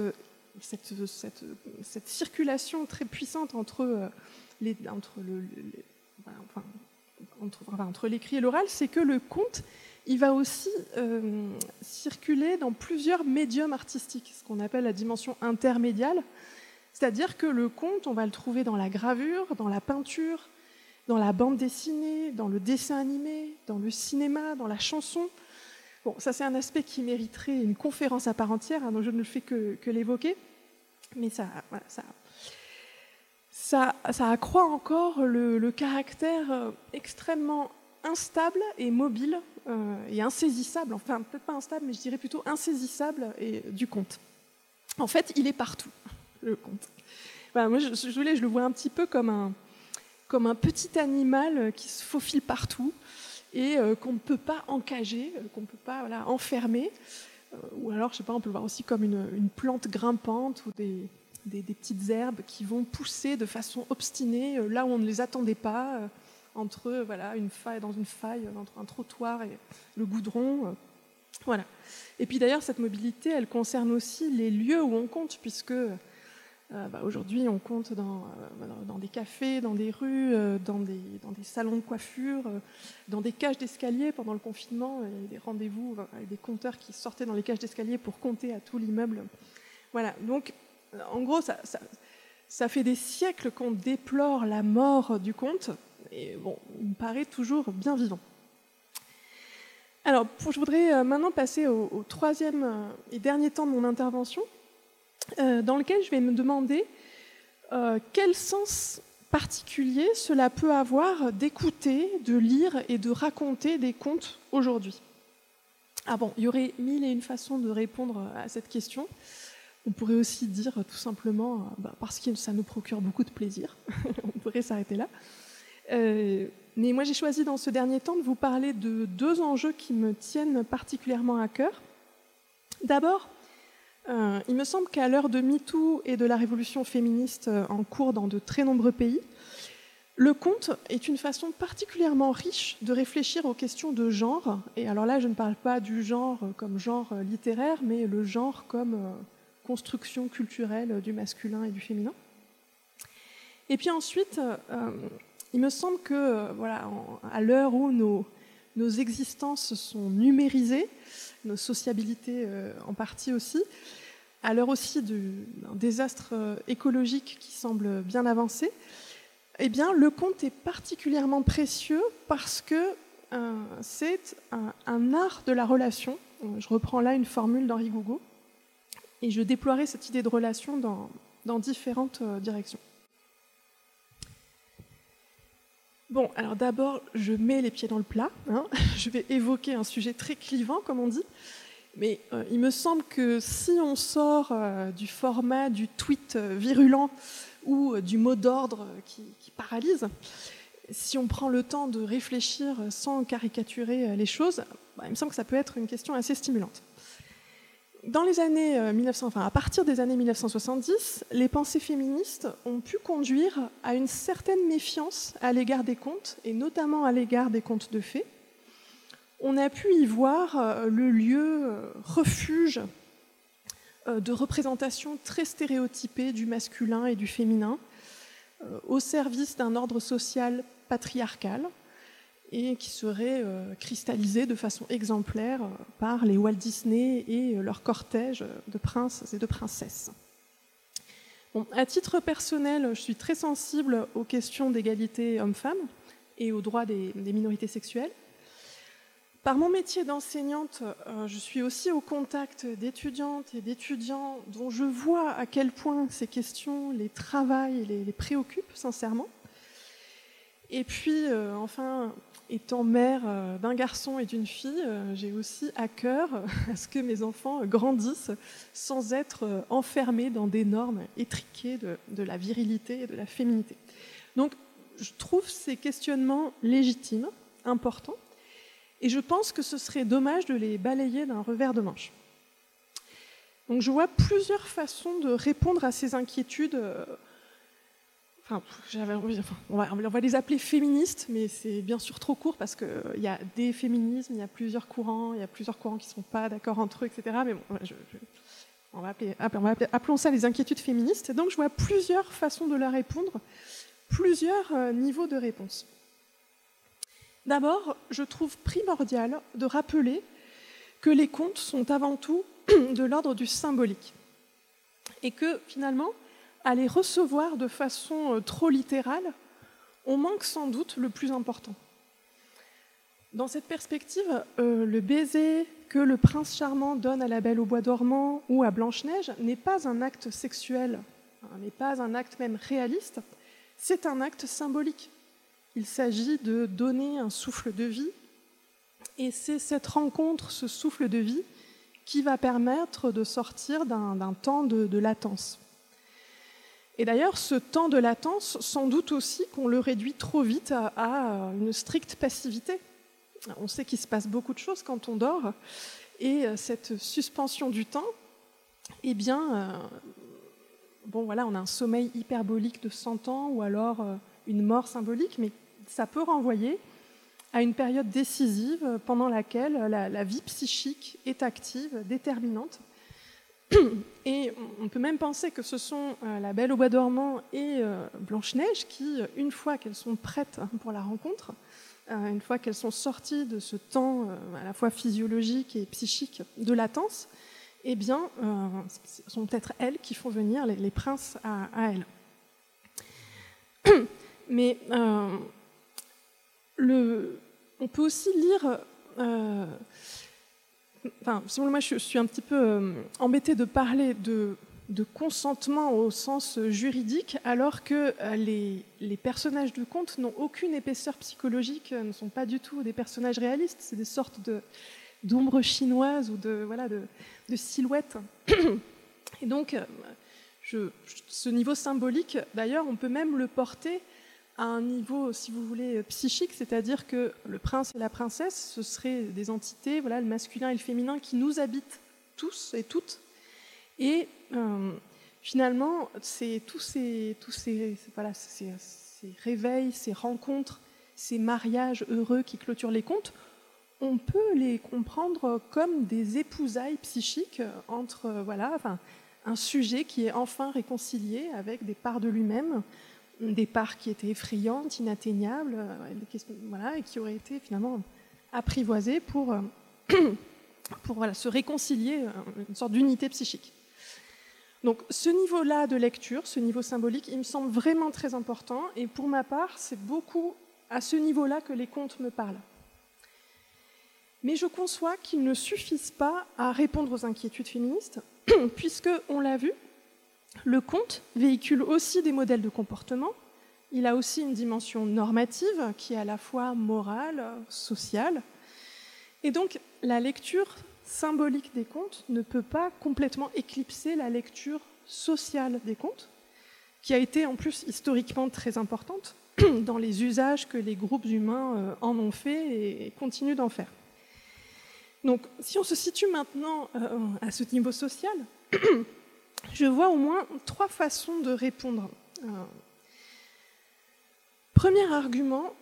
circulation très puissante entre l'écrit et l'oral, c'est que le conte, il va aussi euh, circuler dans plusieurs médiums artistiques, ce qu'on appelle la dimension intermédiale. C'est-à-dire que le conte, on va le trouver dans la gravure, dans la peinture, dans la bande dessinée, dans le dessin animé, dans le cinéma, dans la chanson. Bon, ça c'est un aspect qui mériterait une conférence à part entière, hein, dont je ne fais que, que l'évoquer mais ça, ça, accroît encore le, caractère euh, extrêmement instable et mobile euh, et insaisissable, enfin peut-être pas instable, mais je dirais plutôt insaisissable et, du conte. En fait, il est partout, le conte. moi, je, je, le vois un petit peu comme un, comme un petit animal qui se faufile partout et euh, qu'on ne peut pas encager, qu'on ne peut pas voilà, enfermer. Euh, ou alors, je sais pas, on peut le voir aussi comme une, plante grimpante ou des, petites herbes qui vont pousser de façon obstinée euh, là où on ne les attendait pas, euh, entre voilà, une faille, dans une faille, entre un trottoir et le goudron. Voilà. Et puis d'ailleurs, cette mobilité, elle concerne aussi les lieux où on compte, puisque euh, bah, aujourd'hui, on compte dans, euh, dans, des cafés, dans des rues, euh, dans, des, salons de coiffure, dans des cages d'escalier pendant le confinement. Des rendez-vous des compteurs qui sortaient dans les cages d'escalier pour compter à tout l'immeuble. Voilà, donc en gros, ça, fait des siècles qu'on déplore la mort du conte, et bon, il me paraît toujours bien vivant. Alors, je voudrais maintenant passer au troisième et dernier temps de mon intervention, euh, dans lequel je vais me demander euh, quel sens particulier cela peut avoir d'écouter, de lire et de raconter des contes aujourd'hui? Ah bon, il y aurait mille et une façons de répondre à cette question. On pourrait aussi dire tout simplement euh, bah, parce que ça nous procure beaucoup de plaisir. (laughs) On pourrait s'arrêter là. mais moi, j'ai choisi dans ce dernier temps de vous parler de deux enjeux qui me tiennent particulièrement à cœur. D'abord, euh, il me semble qu'à l'heure de MeToo et de la révolution féministe euh, en cours dans de très nombreux pays, le conte est une façon particulièrement riche de réfléchir aux questions de genre. Et alors là, je ne parle pas du genre comme genre littéraire, mais le genre comme euh, construction culturelle du masculin et du féminin. Et puis ensuite, il me semble que, voilà, à l'heure où nos, nos, existences sont numérisées, nos sociabilités en partie aussi, à l'heure aussi d'un désastre euh, écologique qui semble bien avancé, eh bien, le conte est particulièrement précieux parce que euh, c'est un, art de la relation. Je reprends là une formule d'Henri Gougo et je déploierai cette idée de relation dans, différentes euh, directions. Bon, alors d'abord, je mets les pieds dans le plat. Hein. (laughs) Je vais évoquer un sujet très clivant, comme on dit. Mais euh, il me semble que si on sort du format du tweet virulent ou euh, du mot d'ordre euh, qui, paralyse, si on prend le temps de réfléchir sans caricaturer euh, les choses, bah, il me semble que ça peut être une question assez stimulante. Dans les années 1900, enfin, à partir des années 1970, les pensées féministes ont pu conduire à une certaine méfiance à l'égard des contes, et notamment à l'égard des contes de fées. On a pu y voir le lieu refuge euh, de représentation très stéréotypée du masculin et du féminin euh, au service d'un ordre social patriarcal et qui serait euh, cristallisé de façon exemplaire par les Walt Disney et leur cortège de princes et de princesses. à titre personnel, je suis très sensible aux questions d'égalité homme-femme et aux droits des minorités sexuelles. Par mon métier d'enseignante, euh, je suis aussi au contact d'étudiantes et d'étudiants dont je vois à quel point ces questions les travaillent et les, préoccupent sincèrement. Et puis, euh, enfin, étant mère euh, d'un garçon et d'une fille, j'ai aussi à cœur (laughs) à ce que mes enfants grandissent sans être enfermés dans des normes étriquées de la virilité et de la féminité. Donc, je trouve ces questionnements légitimes, importants, et je pense que ce serait dommage de les balayer d'un revers de manche. Donc je vois plusieurs façons de répondre à ces inquiétudes. On, va, les appeler féministes, mais c'est bien sûr trop court parce qu'il y a des féminismes, il y a plusieurs courants, il y a plusieurs courants qui ne sont pas d'accord entre eux, etc. Mais bon, on, va appeler, ça les inquiétudes féministes. donc je vois plusieurs façons de leur répondre, plusieurs euh, niveaux de réponse. D'abord, je trouve primordial de rappeler que les contes sont avant tout (clears throat) de l'ordre du symbolique et que finalement, à les recevoir de façon euh, trop littérale, on manque sans doute le plus important. Dans cette perspective, euh, le baiser que le prince charmant donne à la belle au bois dormant ou à Blanche-Neige n'est pas un acte sexuel, hein, n'est pas un acte même réaliste, c'est un acte symbolique. Il s'agit de donner un souffle de vie. Et c'est cette rencontre, ce souffle de vie, qui va permettre de sortir d'un temps de, latence. Et d'ailleurs, ce temps de latence, sans doute aussi qu'on le réduit trop vite à, une stricte passivité. On sait qu'il se passe beaucoup de choses quand on dort, et cette suspension du temps, eh bien, euh, bon voilà, on a un sommeil hyperbolique de 100 ans, ou alors euh, une mort symbolique, mais ça peut renvoyer à une période décisive pendant laquelle la, vie psychique est active, déterminante. Et on peut même penser que ce sont euh, la Belle au bois dormant et euh, Blanche-Neige qui, une fois qu'elles sont prêtes pour la rencontre, euh, une fois qu'elles sont sorties de ce temps à la fois physiologique et psychique de latence, eh bien, ce sont peut-être elles qui font venir les, princes à, elles. (coughs) Mais on peut aussi lire. Euh, enfin, moi, je suis un petit peu euh, embêtée de parler de, consentement au sens juridique, alors que euh, les, personnages du conte n'ont aucune épaisseur psychologique, ne sont pas du tout des personnages réalistes, c'est des sortes d'ombres chinoises ou de, silhouettes. Et donc, ce niveau symbolique, d'ailleurs, on peut même le porter à un niveau, si vous voulez, psychique, c'est-à-dire que le prince et la princesse, ce seraient des entités, voilà, le masculin et le féminin, qui nous habitent tous et toutes. Et euh, finalement, c'est tous ces, voilà, réveils, ces rencontres, ces mariages heureux qui clôturent les contes, on peut les comprendre comme des épousailles psychiques entre voilà, enfin, un sujet qui est enfin réconcilié avec des parts de lui-même, des parts qui étaient effrayantes, inatteignables, euh, voilà, et qui auraient été finalement apprivoisées pour, euh, (coughs) pour voilà, se réconcilier, euh, une sorte d'unité psychique. Donc ce niveau-là de lecture, ce niveau symbolique, il me semble vraiment très important, et pour ma part, c'est beaucoup à ce niveau-là que les contes me parlent. Mais je conçois qu'ils ne suffisent pas à répondre aux inquiétudes féministes, (coughs) puisque, on l'a vu, le conte véhicule aussi des modèles de comportement, il a aussi une dimension normative qui est à la fois morale, sociale, et donc la lecture symbolique des contes ne peut pas complètement éclipser la lecture sociale des contes, qui a été en plus historiquement très importante (clears throat) dans les usages que les groupes humains euh, en ont fait et continuent d'en faire. Donc si on se situe maintenant euh, à ce niveau social, (clears throat) je vois au moins trois façons de répondre. Euh, premier argument,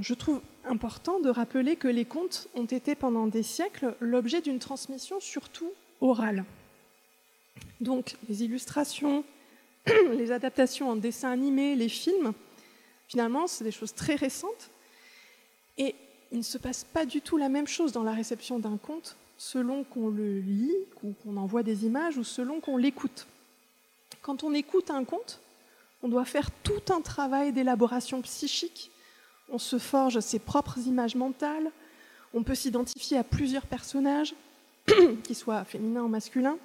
je trouve important de rappeler que les contes ont été pendant des siècles l'objet d'une transmission surtout orale. Donc les illustrations, (clears throat) les adaptations en dessin animé, les films, finalement, c'est des choses très récentes. Et il ne se passe pas du tout la même chose dans la réception d'un conte selon qu'on le lit ou qu'on envoie des images ou selon qu'on l'écoute. Quand on écoute un conte, on doit faire tout un travail d'élaboration psychique on se forge ses propres images mentales, on peut s'identifier à plusieurs personnages, (clears throat) qu'ils soient féminins ou masculins.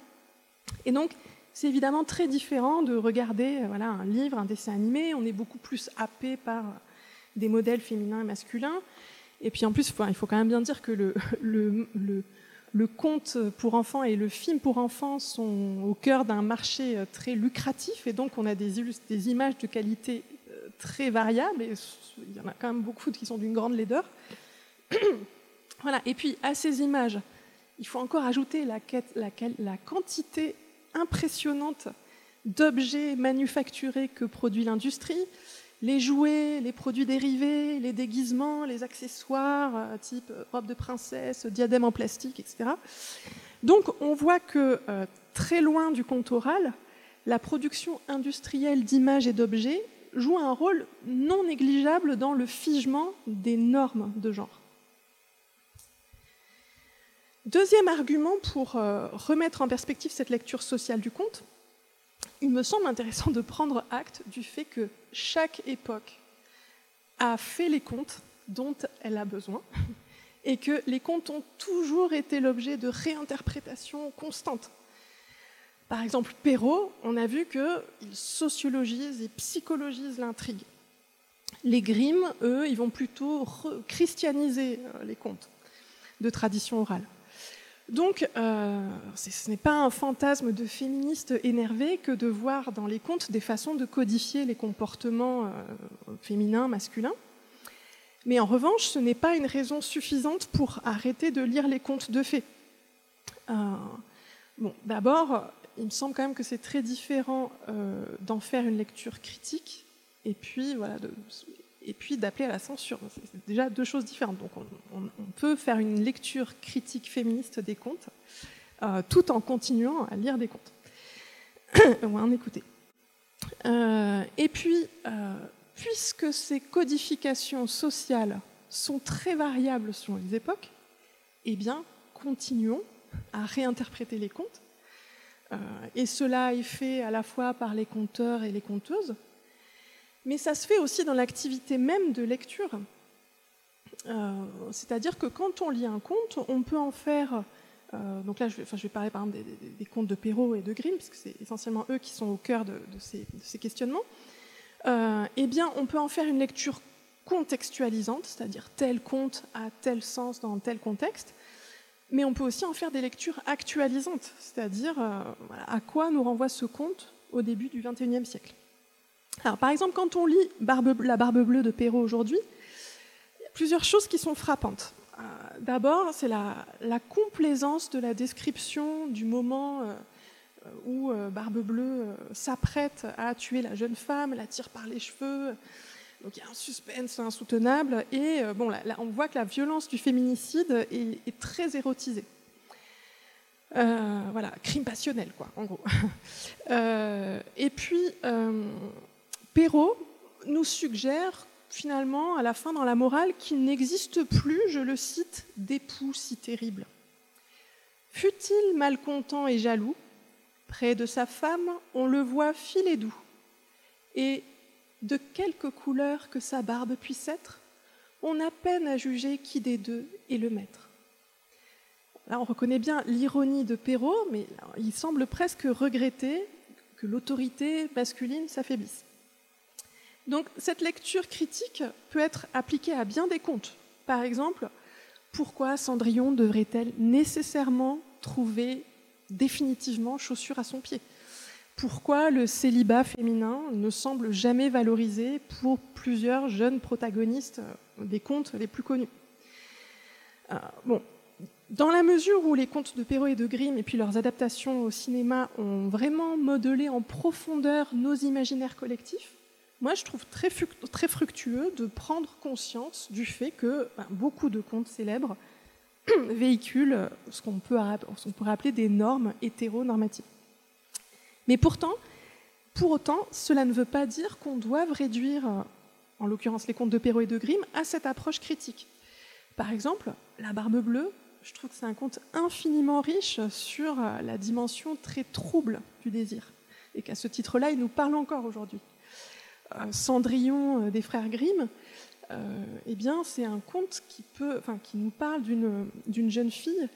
Et donc, c'est évidemment très différent de regarder euh, voilà, un livre, un dessin animé. On est beaucoup plus happé par des modèles féminins et masculins. Et puis en plus, il faut quand même bien dire que le, (laughs) le, le, conte pour enfants et le film pour enfants sont au cœur d'un marché euh, très lucratif. Et donc, on a des, images de qualité très variable, et il y en a quand même beaucoup qui sont d'une grande laideur. (clears throat) Et puis, à ces images, il faut encore ajouter la quantité impressionnante d'objets manufacturés que produit l'industrie, les jouets, les produits dérivés, les déguisements, les accessoires, euh, type robe de princesse, diadème en plastique, etc. Donc on voit que euh, très loin du compte oral, la production industrielle d'images et d'objets joue un rôle non négligeable dans le figement des normes de genre. Deuxième argument pour euh, remettre en perspective cette lecture sociale du conte, il me semble intéressant de prendre acte du fait que chaque époque a fait les contes dont elle a besoin (laughs) et que les contes ont toujours été l'objet de réinterprétations constantes. Par exemple, Perrault, on a vu qu'il sociologise et psychologise l'intrigue. Les Grimm, eux, ils vont plutôt christianiser euh, les contes de tradition orale. Donc, euh, ce n'est pas un fantasme de féministe énervé que de voir dans les contes des façons de codifier les comportements euh, féminins, masculins. Mais en revanche, ce n'est pas une raison suffisante pour arrêter de lire les contes de fées. bon, d'abord, il me semble quand même que c'est très différent euh, d'en faire une lecture critique et puis voilà, et puis d'appeler à la censure. C'est déjà deux choses différentes. Donc on, peut faire une lecture critique féministe des contes euh, tout en continuant à lire des contes (coughs) ou à en écouter. Euh, et puis, puisque ces codifications sociales sont très variables selon les époques, eh bien, continuons à réinterpréter les contes euh, et cela est fait à la fois par les conteurs et les conteuses, mais ça se fait aussi dans l'activité même de lecture. Euh, c'est-à-dire que quand on lit un conte, on peut en faire. Euh, donc là, je vais, je vais, parler par exemple des, contes de Perrault et de Grimm, puisque c'est essentiellement eux qui sont au cœur de, ces, questionnements. eh bien, on peut en faire une lecture contextualisante, c'est-à-dire tel conte a tel sens dans tel contexte, mais on peut aussi en faire des lectures actualisantes, c'est-à-dire euh, à quoi nous renvoie ce conte au début du XXIe siècle. Alors, par exemple, quand on lit La Barbe Bleue de Perrault aujourd'hui, il y a plusieurs choses qui sont frappantes. Euh, d'abord, c'est la, complaisance de la description du moment euh, où Barbe Bleue s'apprête à tuer la jeune femme, la tire par les cheveux, donc il y a un suspense insoutenable et euh, bon, là, on voit que la violence du féminicide est, très érotisée. Euh, voilà, crime passionnel, quoi, en gros. (laughs) Euh, et puis, Perrault nous suggère finalement, à la fin dans la morale, qu'il n'existe plus, je le cite, d'époux si terribles. Fut-il malcontent et jaloux, Près de sa femme, on le voit filer doux. Et de quelque couleur que sa barbe puisse être, on a peine à juger qui des deux est le maître. Là, on reconnaît bien l'ironie de Perrault, mais il semble presque regretter que l'autorité masculine s'affaiblisse. Donc cette lecture critique peut être appliquée à bien des contes. Par exemple, pourquoi Cendrillon devrait-elle nécessairement trouver définitivement chaussure à son pied? Pourquoi le célibat féminin ne semble jamais valorisé pour plusieurs jeunes protagonistes des contes les plus connus? Euh, dans la mesure où les contes de Perrault et de Grimm et puis leurs adaptations au cinéma ont vraiment modelé en profondeur nos imaginaires collectifs, moi je trouve très, fructueux de prendre conscience du fait que ben, beaucoup de contes célèbres (clears throat) véhiculent ce qu'on pourrait appeler des normes hétéronormatives. Mais pourtant, pour autant, cela ne veut pas dire qu'on doive réduire, en l'occurrence les contes de Perrault et de Grimm, à cette approche critique. Par exemple, La Barbe Bleue je trouve que c'est un conte infiniment riche sur euh, la dimension très trouble du désir. Et qu'à ce titre-là, il nous parle encore aujourd'hui. Euh, Cendrillon euh, des frères Grimm, eh bien, c'est un conte qui, peut, enfin, qui nous parle d'une jeune fille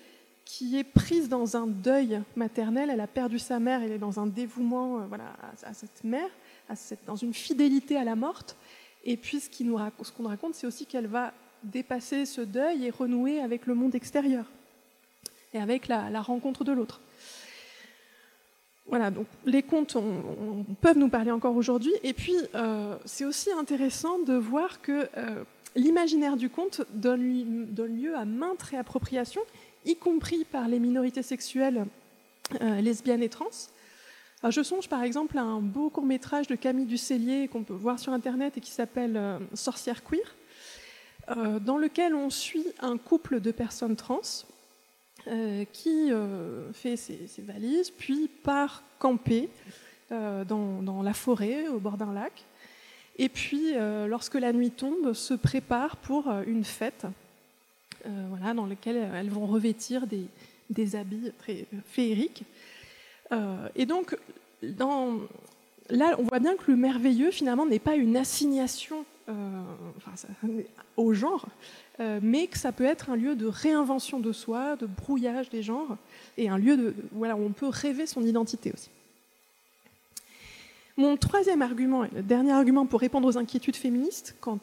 qui est prise dans un deuil maternel. Elle a perdu sa mère, elle est dans un dévouement voilà, à, cette mère, à cette, dans une fidélité à la morte. Et puis, ce qu'on nous, nous raconte, c'est aussi qu'elle va dépasser ce deuil et renouer avec le monde extérieur et avec la, rencontre de l'autre. Voilà, les contes peuvent nous parler encore aujourd'hui. Et puis, euh, c'est aussi intéressant de voir que euh, l'imaginaire du conte donne, lieu à maintes réappropriations, y compris par les minorités sexuelles euh, lesbiennes et trans. je songe par exemple à un beau court métrage de Camille Ducellier qu'on peut voir sur Internet et qui s'appelle Sorcière queer, dans lequel on suit un couple de personnes trans euh, qui euh, fait ses, valises, puis part camper dans, la forêt au bord d'un lac. Et puis, lorsque la nuit tombe, se prépare pour une fête voilà, dans laquelle elles vont revêtir des, habits très féeriques. et donc, là, on voit bien que le merveilleux, finalement, n'est pas une assignation au genre, euh, mais que ça peut être un lieu de réinvention de soi, de brouillage des genres, et un lieu où on peut rêver son identité aussi. Mon troisième argument, et le dernier argument pour répondre aux inquiétudes féministes quant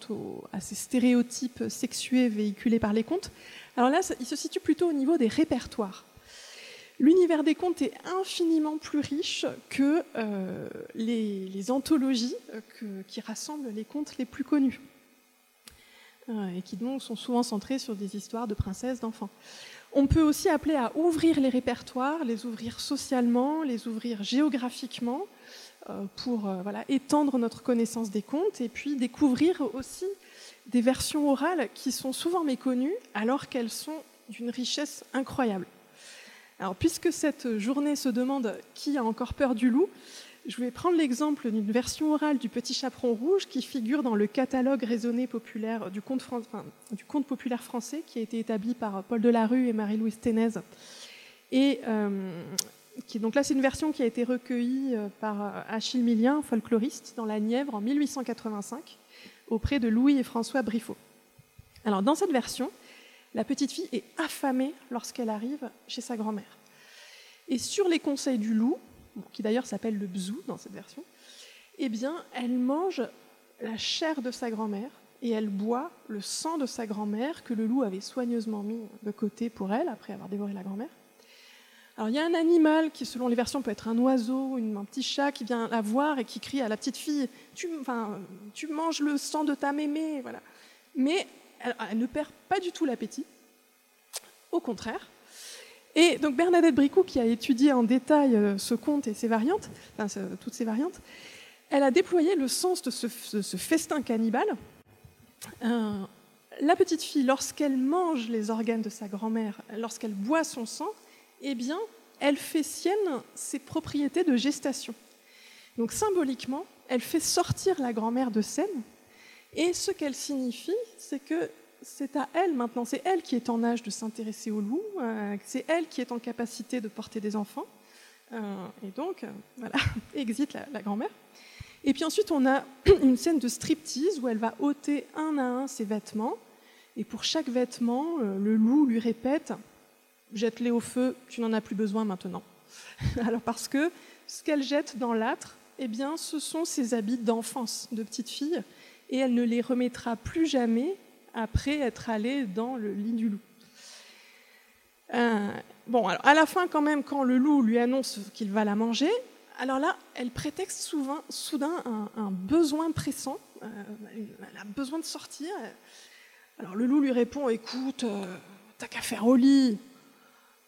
à ces stéréotypes sexués véhiculés par les contes, alors là, il se situe plutôt au niveau des répertoires. L'univers des contes est infiniment plus riche que euh, les, anthologies euh, qui rassemblent les contes les plus connus. Euh, et qui donc sont souvent centrés sur des histoires de princesses, d'enfants. On peut aussi appeler à ouvrir les répertoires, les ouvrir socialement, les ouvrir géographiquement, euh, pour euh, voilà, étendre notre connaissance des contes et puis découvrir aussi des versions orales qui sont souvent méconnues alors qu'elles sont d'une richesse incroyable. Alors, puisque cette journée se demande qui a encore peur du loup, je vais prendre l'exemple d'une version orale du Petit Chaperon Rouge qui figure dans le catalogue raisonné populaire du conte, populaire français qui a été établi par Paul Delarue et Marie-Louise Ténez. Et euh, qui, donc là, c'est une version qui a été recueillie euh, par euh, Achille Millien, folkloriste, dans la Nièvre en 1885, auprès de Louis et François Briffaut. Alors, dans cette version, la petite fille est affamée lorsqu'elle arrive chez sa grand-mère. Et sur les conseils du loup, qui d'ailleurs s'appelle le bzou dans cette version, eh bien, elle mange la chair de sa grand-mère et elle boit le sang de sa grand-mère que le loup avait soigneusement mis de côté pour elle après avoir dévoré la grand-mère. Alors il y a un animal qui, selon les versions, peut être un oiseau, un petit chat qui vient la voir et qui crie à la petite fille "Tu, enfin, tu manges le sang de ta mémé", voilà. Mais elle ne perd pas du tout l'appétit. Au contraire, et donc Bernadette Bricou, qui a étudié en détail euh, ce conte et ses variantes, enfin, toutes ses variantes, elle a déployé le sens de ce, festin cannibale. Euh, la petite fille, lorsqu'elle mange les organes de sa grand-mère, lorsqu'elle boit son sang, eh bien, elle fait sienne ses propriétés de gestation. Donc symboliquement, elle fait sortir la grand-mère de scène, et ce qu'elle signifie, c'est que c'est à elle maintenant, c'est elle qui est en âge de s'intéresser au loup, euh, c'est elle qui est en capacité de porter des enfants, et donc, voilà, (laughs) exit la, grand-mère. Et puis ensuite, on a (clears throat) une scène de striptease où elle va ôter un à un ses vêtements. Et pour chaque vêtement, le loup lui répète Jette-les au feu, tu n'en as plus besoin maintenant. (laughs) Alors parce que ce qu'elle jette dans l'âtre, eh bien, ce sont ses habits d'enfance, de petite fille, et elle ne les remettra plus jamais après être allée dans le lit du loup. Euh, bon, alors à la fin, quand même, quand le loup lui annonce qu'il va la manger, alors là, elle prétexte souvent, soudain un, besoin pressant. Euh, elle a besoin de sortir. Alors le loup lui répond Écoute, euh, t'as qu'à faire au lit.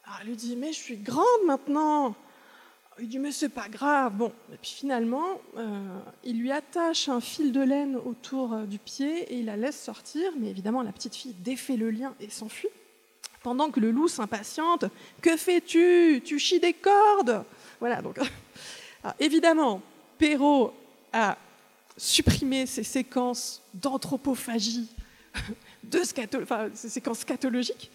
Alors elle lui dit Mais je suis grande maintenant. Il dit mais c'est pas grave. Bon, et puis finalement, euh, il lui attache un fil de laine autour euh, du pied et il la laisse sortir. Mais évidemment, la petite fille défait le lien et s'enfuit. Pendant que le loup s'impatiente, que fais-tu? Tu chies des cordes. Voilà. Donc, (laughs) évidemment, Perrault a supprimé ces séquences d'anthropophagie, (laughs) de enfin, ces séquences scatologiques,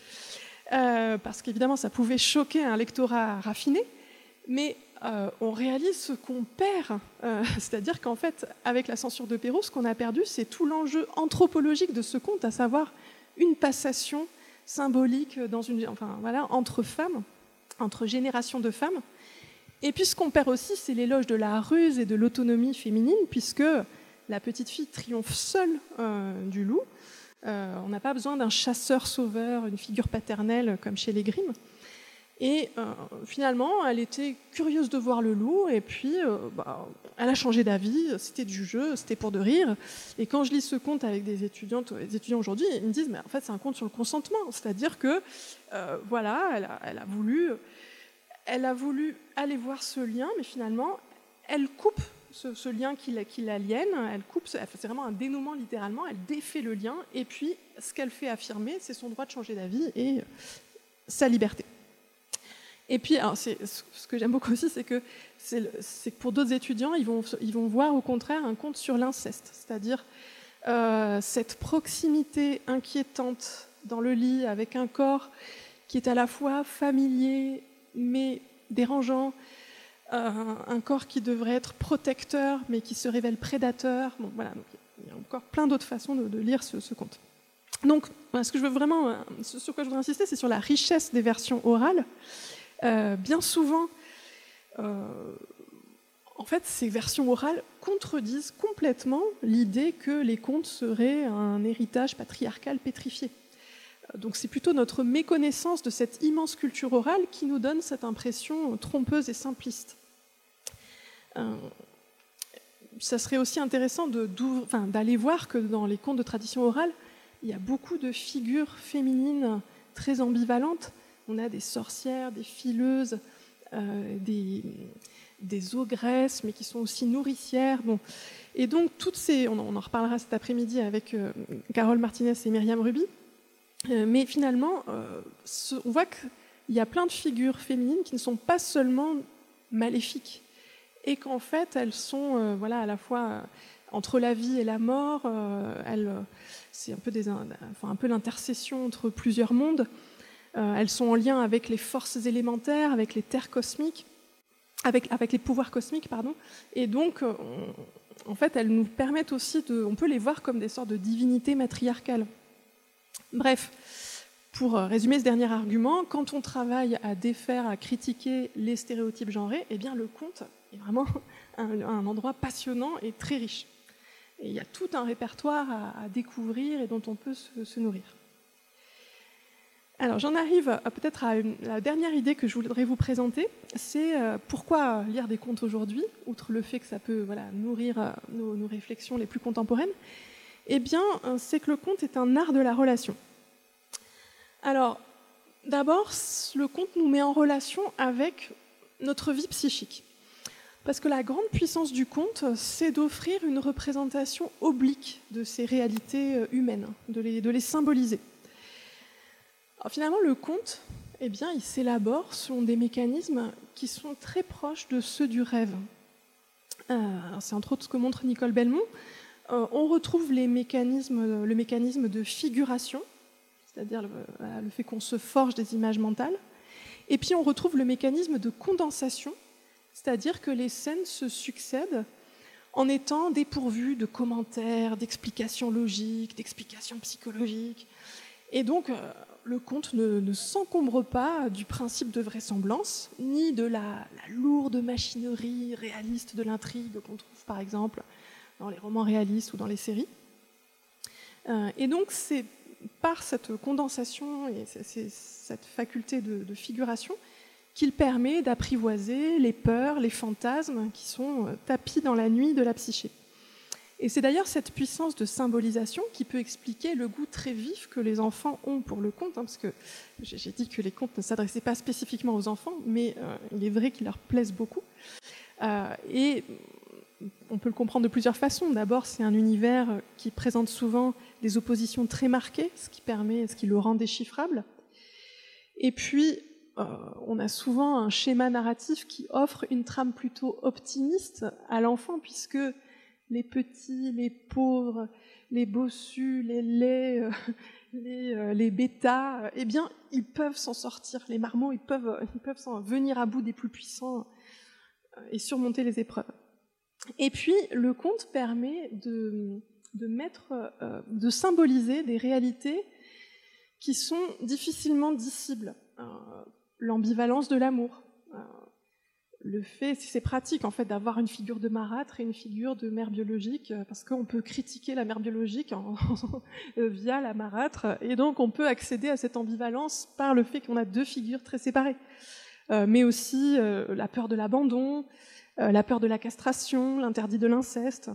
euh, parce qu'évidemment, ça pouvait choquer un lectorat raffiné. Mais euh, on réalise ce qu'on perd. Euh, (laughs) c'est-à-dire qu'en fait, avec la censure de Perrault, ce qu'on a perdu, c'est tout l'enjeu anthropologique de ce conte, à savoir une passation symbolique entre femmes, entre générations de femmes. Et puis ce qu'on perd aussi, c'est l'éloge de la ruse et de l'autonomie féminine, puisque la petite fille triomphe seule euh, du loup. on n'a pas besoin d'un chasseur-sauveur, une figure paternelle comme chez les Grimm. Et euh, finalement, elle était curieuse de voir le loup, et puis euh, bah, elle a changé d'avis. C'était du jeu, c'était pour de rire. Et quand je lis ce conte avec des étudiantes, des étudiants aujourd'hui, ils me disent, mais en fait, c'est un conte sur le consentement, c'est-à-dire que euh, voilà, elle a, voulu, elle a voulu aller voir ce lien, mais finalement, elle coupe ce, lien qui, qui l'aliène. Elle coupe, c'est vraiment un dénouement littéralement. Elle défait le lien, et puis ce qu'elle fait affirmer, c'est son droit de changer d'avis et sa liberté. Et puis, ce que j'aime beaucoup aussi, c'est que, pour d'autres étudiants, ils vont, voir au contraire un conte sur l'inceste, c'est-à-dire euh, cette proximité inquiétante dans le lit avec un corps qui est à la fois familier mais dérangeant, euh, un corps qui devrait être protecteur mais qui se révèle prédateur. Bon, voilà, il y a encore plein d'autres façons de, lire ce, ce, conte. Donc, ce que je veux vraiment, euh, sur quoi je voudrais insister, c'est sur la richesse des versions orales. Euh, bien souvent, euh, en fait, ces versions orales contredisent complètement l'idée que les contes seraient un héritage patriarcal pétrifié. Euh, donc c'est plutôt notre méconnaissance de cette immense culture orale qui nous donne cette impression trompeuse et simpliste. ça serait aussi intéressant d'aller voir que dans les contes de tradition orale, il y a beaucoup de figures féminines très ambivalentes on a des sorcières, des fileuses, euh, des, des, ogresses, mais qui sont aussi nourricières. Bon. Et donc, toutes ces, on en, reparlera cet après-midi avec euh, Carole Martinez et Myriam Ruby. Euh, mais finalement, on voit qu'il y a plein de figures féminines qui ne sont pas seulement maléfiques, et qu'en fait, elles sont voilà, à la fois entre la vie et la mort. c'est un peu, enfin, un peu l'intercession entre plusieurs mondes. Euh, elles sont en lien avec les forces élémentaires, avec les terres cosmiques, avec, les pouvoirs cosmiques, pardon. Et donc, euh, en fait, elles nous permettent aussi de. On peut les voir comme des sortes de divinités matriarcales. Bref, pour euh, résumer ce dernier argument, quand on travaille à défaire, à critiquer les stéréotypes genrés, eh bien, le conte est vraiment (laughs) un, endroit passionnant et très riche. Et il y a tout un répertoire à, découvrir et dont on peut se nourrir. Alors j'en arrive peut-être à la dernière idée que je voudrais vous présenter, c'est euh, pourquoi lire des contes aujourd'hui, outre le fait que ça peut nourrir euh, nos, réflexions les plus contemporaines? Eh bien, euh, c'est que le conte est un art de la relation. Alors, d'abord, le conte nous met en relation avec notre vie psychique. Parce que la grande puissance du conte, c'est d'offrir une représentation oblique de ces réalités humaines, de les symboliser finalement, le conte, eh bien, il s'élabore selon des mécanismes qui sont très proches de ceux du rêve. Euh, c'est entre autres ce que montre Nicole Belmont. Euh, on retrouve les mécanismes, le mécanisme de figuration, c'est-à-dire le, le, fait qu'on se forge des images mentales. Et puis on retrouve le mécanisme de condensation, c'est-à-dire que les scènes se succèdent en étant dépourvues de commentaires, d'explications logiques, d'explications psychologiques. Et donc, euh, le conte ne, s'encombre pas du principe de vraisemblance, ni de la, lourde machinerie réaliste de l'intrigue qu'on trouve par exemple dans les romans réalistes ou dans les séries. Euh, et donc c'est par cette condensation et cette faculté de, figuration qu'il permet d'apprivoiser les peurs, les fantasmes qui sont euh, tapis dans la nuit de la psyché. Et c'est d'ailleurs cette puissance de symbolisation qui peut expliquer le goût très vif que les enfants ont pour le conte, hein, parce que j'ai dit que les contes ne s'adressaient pas spécifiquement aux enfants, mais euh, il est vrai qu'ils leur plaisent beaucoup. Euh, et on peut le comprendre de plusieurs façons. D'abord, c'est un univers qui présente souvent des oppositions très marquées, ce qui permet, ce qui le rend déchiffrable. Et puis, euh, on a souvent un schéma narratif qui offre une trame plutôt optimiste à l'enfant, puisque les petits, les pauvres, les bossus, les laits, euh, (laughs) les, euh, les bêtas, eh bien, ils peuvent s'en sortir. Les marmots, ils peuvent, venir à bout des plus puissants et surmonter les épreuves. Et puis, le conte permet de, de mettre, de symboliser des réalités qui sont difficilement dissibles l'ambivalence de l'amour. Euh, le fait, c'est pratique en fait d'avoir une figure de marâtre et une figure de mère biologique, euh, parce qu'on peut critiquer la mère biologique (laughs) euh, via la marâtre, et donc on peut accéder à cette ambivalence par le fait qu'on a deux figures très séparées. mais aussi la peur de l'abandon, la peur de la castration, l'interdit de l'inceste.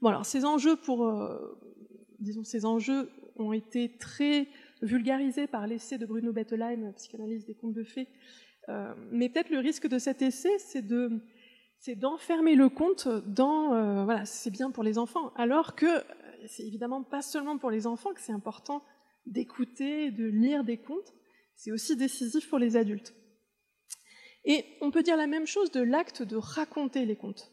Bon, alors ces enjeux pour, disons, ces enjeux ont été très vulgarisé par l'essai de Bruno Bettelheim, Psychanalyse des contes de fées. Euh, mais peut-être le risque de cet essai, c'est de c'est d'enfermer le conte dans euh, voilà c'est bien pour les enfants. Alors que c'est évidemment pas seulement pour les enfants que c'est important d'écouter de lire des contes c'est aussi décisif pour les adultes. Et on peut dire la même chose de l'acte de raconter les contes.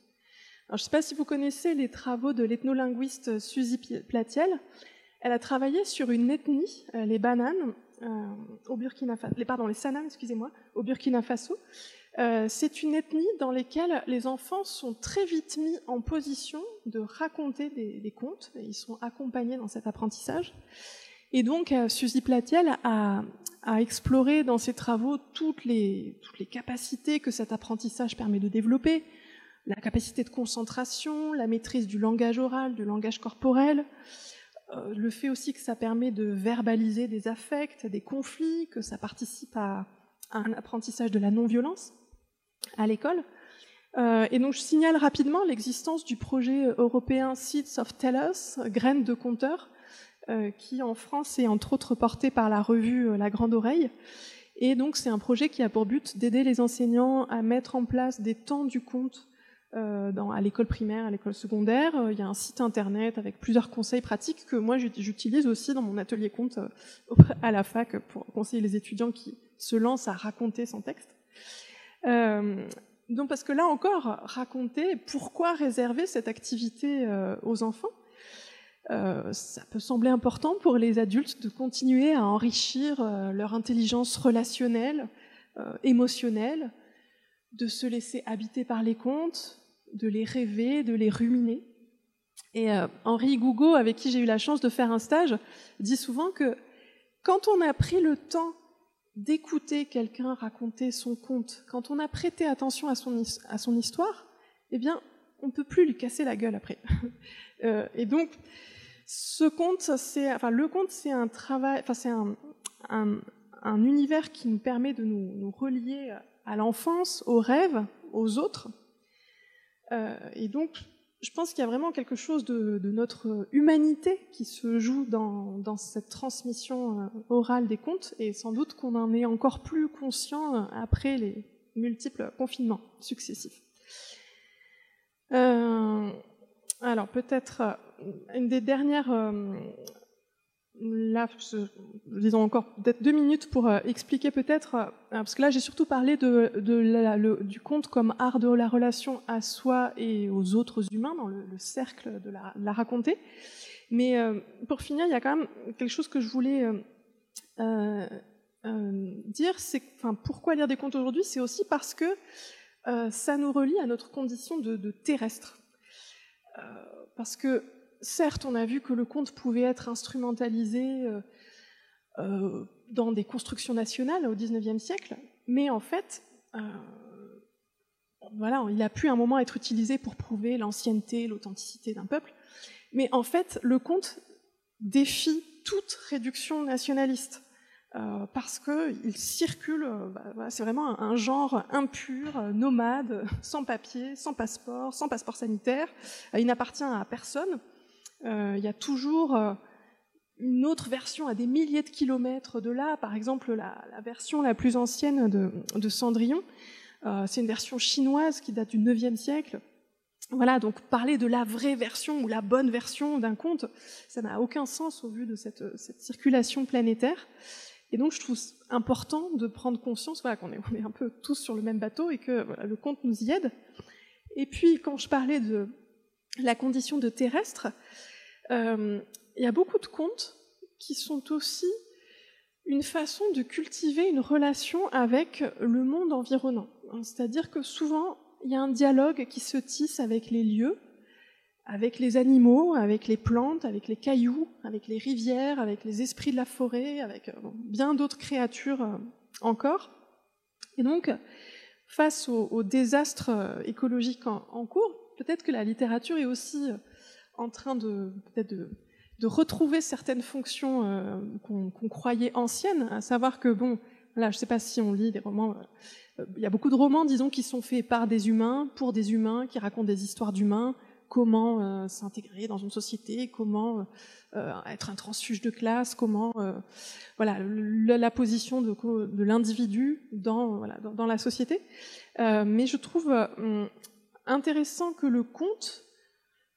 Alors, je ne sais pas si vous connaissez les travaux de l'ethnolinguiste Suzy Platiel. Elle a travaillé sur une ethnie, euh, les bananes, euh, au Burkina Faso, les, pardon, les Sananes, excusez-moi, au Burkina Faso. Euh, c'est une ethnie dans laquelle les enfants sont très vite mis en position de raconter des, contes, ils sont accompagnés dans cet apprentissage. Et donc, Suzy Platiel a, exploré dans ses travaux toutes les, capacités que cet apprentissage permet de développer, la capacité de concentration, la maîtrise du langage oral, du langage corporel, euh, le fait aussi que ça permet de verbaliser des affects, des conflits, que ça participe à, un apprentissage de la non-violence à l'école. Euh, et donc je signale rapidement l'existence du projet européen Seeds of Tellers, graines de compteurs, euh, qui en France est entre autres porté par la revue La Grande Oreille. Et donc c'est un projet qui a pour but d'aider les enseignants à mettre en place des temps du compte euh, dans, à l'école primaire, à l'école secondaire. Euh, il y a un site internet avec plusieurs conseils pratiques que moi j'utilise aussi dans mon atelier compte euh, (laughs) à la fac pour conseiller les étudiants qui se lancent à raconter son texte. donc parce que là encore, raconter, pourquoi réserver cette activité aux enfants? Ça peut sembler important pour les adultes de continuer à enrichir leur intelligence relationnelle, émotionnelle, de se laisser habiter par les contes, de les rêver, de les ruminer. Et euh, Henri Gougo, avec qui j'ai eu la chance de faire un stage, dit souvent que quand on a pris le temps d'écouter quelqu'un raconter son conte, quand on a prêté attention à son, à son histoire, eh bien, on ne peut plus lui casser la gueule après. (laughs) euh, et donc, ce conte, c'est, enfin, le conte, c'est un travail, enfin, c'est un, un, un, univers qui nous permet de nous, nous relier à l'enfance, aux rêves, aux autres, et donc, je pense qu'il y a vraiment quelque chose de, notre humanité qui se joue dans, cette transmission euh, orale des contes, et sans doute qu'on en est encore plus conscient euh, après les multiples confinements successifs. alors peut-être une des dernières là, disons encore peut-être deux minutes pour euh, expliquer peut-être, euh, parce que là j'ai surtout parlé de, du conte comme art de la relation à soi et aux autres humains, dans le, cercle de la, raconter. Mais euh, pour finir, il y a quand même quelque chose que je voulais dire, c'est enfin, pourquoi lire des contes aujourd'hui? C'est aussi parce que ça nous relie à notre condition de, terrestre. parce que certes, on a vu que le conte pouvait être instrumentalisé dans des constructions nationales au XIXe siècle, mais en fait, voilà, il a pu un moment être utilisé pour prouver l'ancienneté, l'authenticité d'un peuple. Mais en fait, le conte défie toute réduction nationaliste. Euh, parce qu'il circule, euh, bah, c'est vraiment un, genre impur, euh, nomade, (laughs) sans papier, sans passeport, sans passeport sanitaire. il n'appartient à personne. Il y a toujours une autre version à des milliers de kilomètres de là, par exemple la, version la plus ancienne de Cendrillon, euh, c'est une version chinoise qui date du 9e siècle. Voilà, donc parler de la vraie version ou la bonne version d'un conte, ça n'a aucun sens au vu de cette, circulation planétaire. Et donc je trouve important de prendre conscience qu'on est, un peu tous sur le même bateau et que le conte nous y aide. Et puis quand je parlais de la condition de terrestre, euh, il y a beaucoup de contes qui sont aussi une façon de cultiver une relation avec le monde environnant. C'est-à-dire que souvent, il y a un dialogue qui se tisse avec les lieux, avec les animaux, avec les plantes, avec les cailloux, avec les rivières, avec les esprits de la forêt, avec euh, bien d'autres créatures euh, encore. Et donc, face aux, désastres euh, écologiques en, cours, peut-être que la littérature est aussi en train de, de, de retrouver certaines fonctions qu'on croyait anciennes, à savoir que, bon, là, je ne sais pas si on lit des romans euh, il y a beaucoup de romans, disons, qui sont faits par des humains, pour des humains, qui racontent des histoires d'humains, comment euh, s'intégrer dans une société, comment euh, être un transfuge de classe, comment, voilà, la, position de, l'individu dans, la société. mais je trouve intéressant que le conte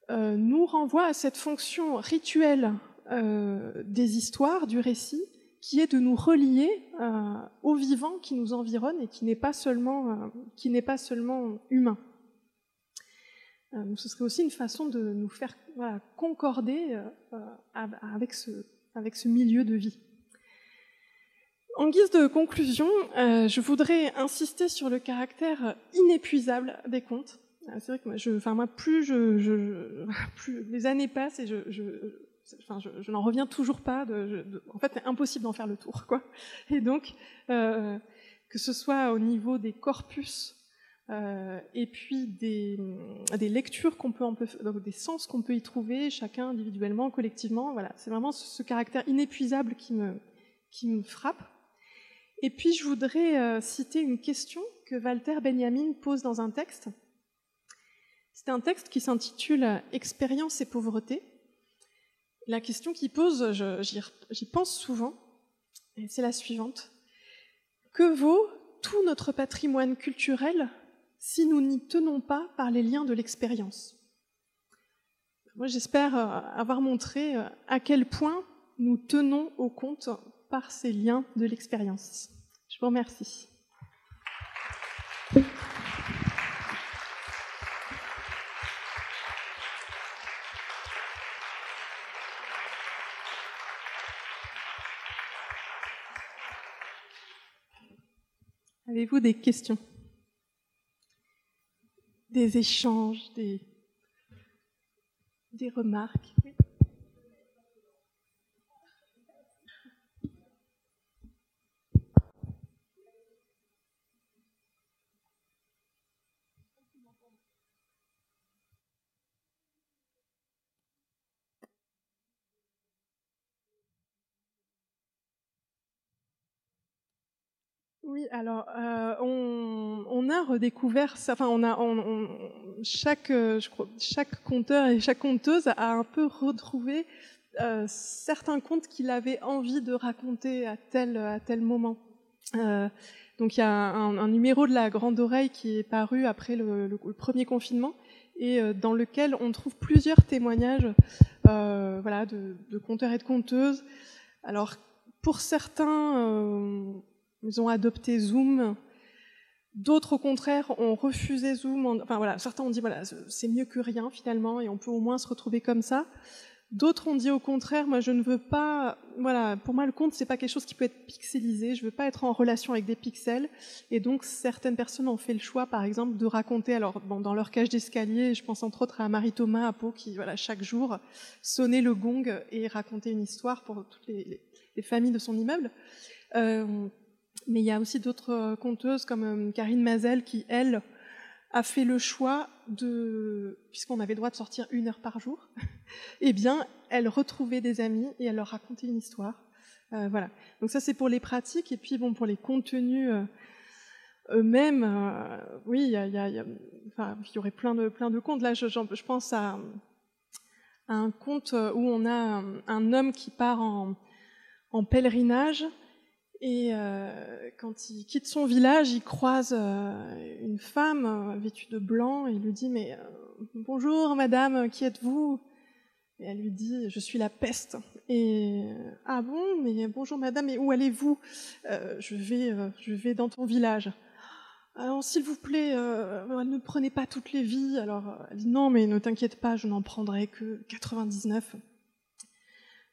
nous renvoie à cette fonction rituelle des histoires, du récit, qui est de nous relier euh, au vivant qui nous environne et qui n'est pas seulement, euh, qui n'est pas seulement humain. Euh, ce serait aussi une façon de nous faire concorder avec, ce, avec ce milieu de vie. En guise de conclusion, je voudrais insister sur le caractère inépuisable des contes. C'est vrai que moi, plus, je, (laughs) les années passent et je, n'en reviens toujours pas. En fait, c'est impossible d'en faire le tour. Et donc, euh, que ce soit au niveau des corpus euh, et puis des, lectures qu'on peut, des sens qu'on peut y trouver, chacun individuellement, collectivement. Voilà, c'est vraiment ce, caractère inépuisable qui me, qui me frappe. Et puis, je voudrais euh, citer une question que Walter Benjamin pose dans un texte. C'est un texte qui s'intitule Expérience et pauvreté. La question qu'il pose, j'y pense souvent, c'est la suivante. Que vaut tout notre patrimoine culturel si nous n'y tenons pas par les liens de l'expérience? Moi, j'espère euh, avoir montré euh, à quel point nous tenons au compte par ces liens de l'expérience. Je vous remercie. Avez-vous des questions? Des échanges, des, des remarques? Alors euh, on, a redécouvert, enfin on a, chaque, euh, chaque conteur et chaque conteuse a un peu retrouvé euh, certains contes qu'il avait envie de raconter à tel tel moment. donc il y a un, numéro de la Grande Oreille qui est paru après le, premier confinement et dans lequel on trouve plusieurs témoignages, de, de, conteurs et de conteuses. Alors pour certains ils ont adopté Zoom. D'autres, au contraire, ont refusé Zoom. Enfin voilà, certains ont dit voilà, c'est mieux que rien finalement, et on peut au moins se retrouver comme ça. D'autres ont dit au contraire, moi je ne veux pas, voilà, pour moi le conte c'est pas quelque chose qui peut être pixelisé, je veux pas être en relation avec des pixels, et donc certaines personnes ont fait le choix, par exemple, de raconter, alors dans leur cage d'escalier, je pense entre autres à Marie Thomas à Pau qui, voilà, chaque jour sonnait le gong et racontait une histoire pour toutes les, familles de son immeuble. Euh, mais il y a aussi d'autres conteuses comme euh, Karine Mazel qui, elle, a fait le choix de, puisqu'on avait droit de sortir une heure par jour, (laughs) eh bien, elle retrouvait des amis et elle leur racontait une histoire. Euh, voilà. Donc ça, c'est pour les pratiques. Et puis, bon, pour les contenus euh, eux-mêmes, euh, oui, il y, aurait plein de, plein de contes. Là, je, pense à, un conte où on a un, homme qui part en pèlerinage et euh, quand il quitte son village, il croise euh, une femme euh, vêtue de blanc et il lui dit Mais bonjour madame, qui êtes-vous? Et elle lui dit Je suis la peste. Et Ah bon, mais bonjour madame, et où allez-vous? Je, vais, je vais dans ton village. Alors s'il vous plaît, ne prenez pas toutes les vies. Alors elle dit Non, mais ne t'inquiète pas, je n'en prendrai que 99.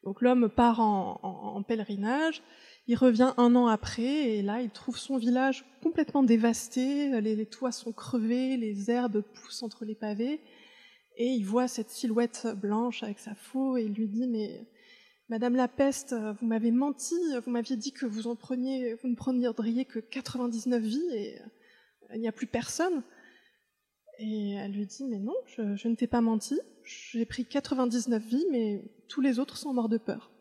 Donc l'homme part en pèlerinage. Il revient un an après et là, il trouve son village complètement dévasté, les, toits sont crevés, les herbes poussent entre les pavés, et il voit cette silhouette blanche avec sa faux et il lui dit mais Madame la peste, vous m'avez menti, vous m'aviez dit que vous en preniez, vous ne prendriez que 99 vies et il n'y a plus personne. Et elle lui dit mais non, je, je ne t'ai pas menti, j'ai pris 99 vies, mais tous les autres sont morts de peur.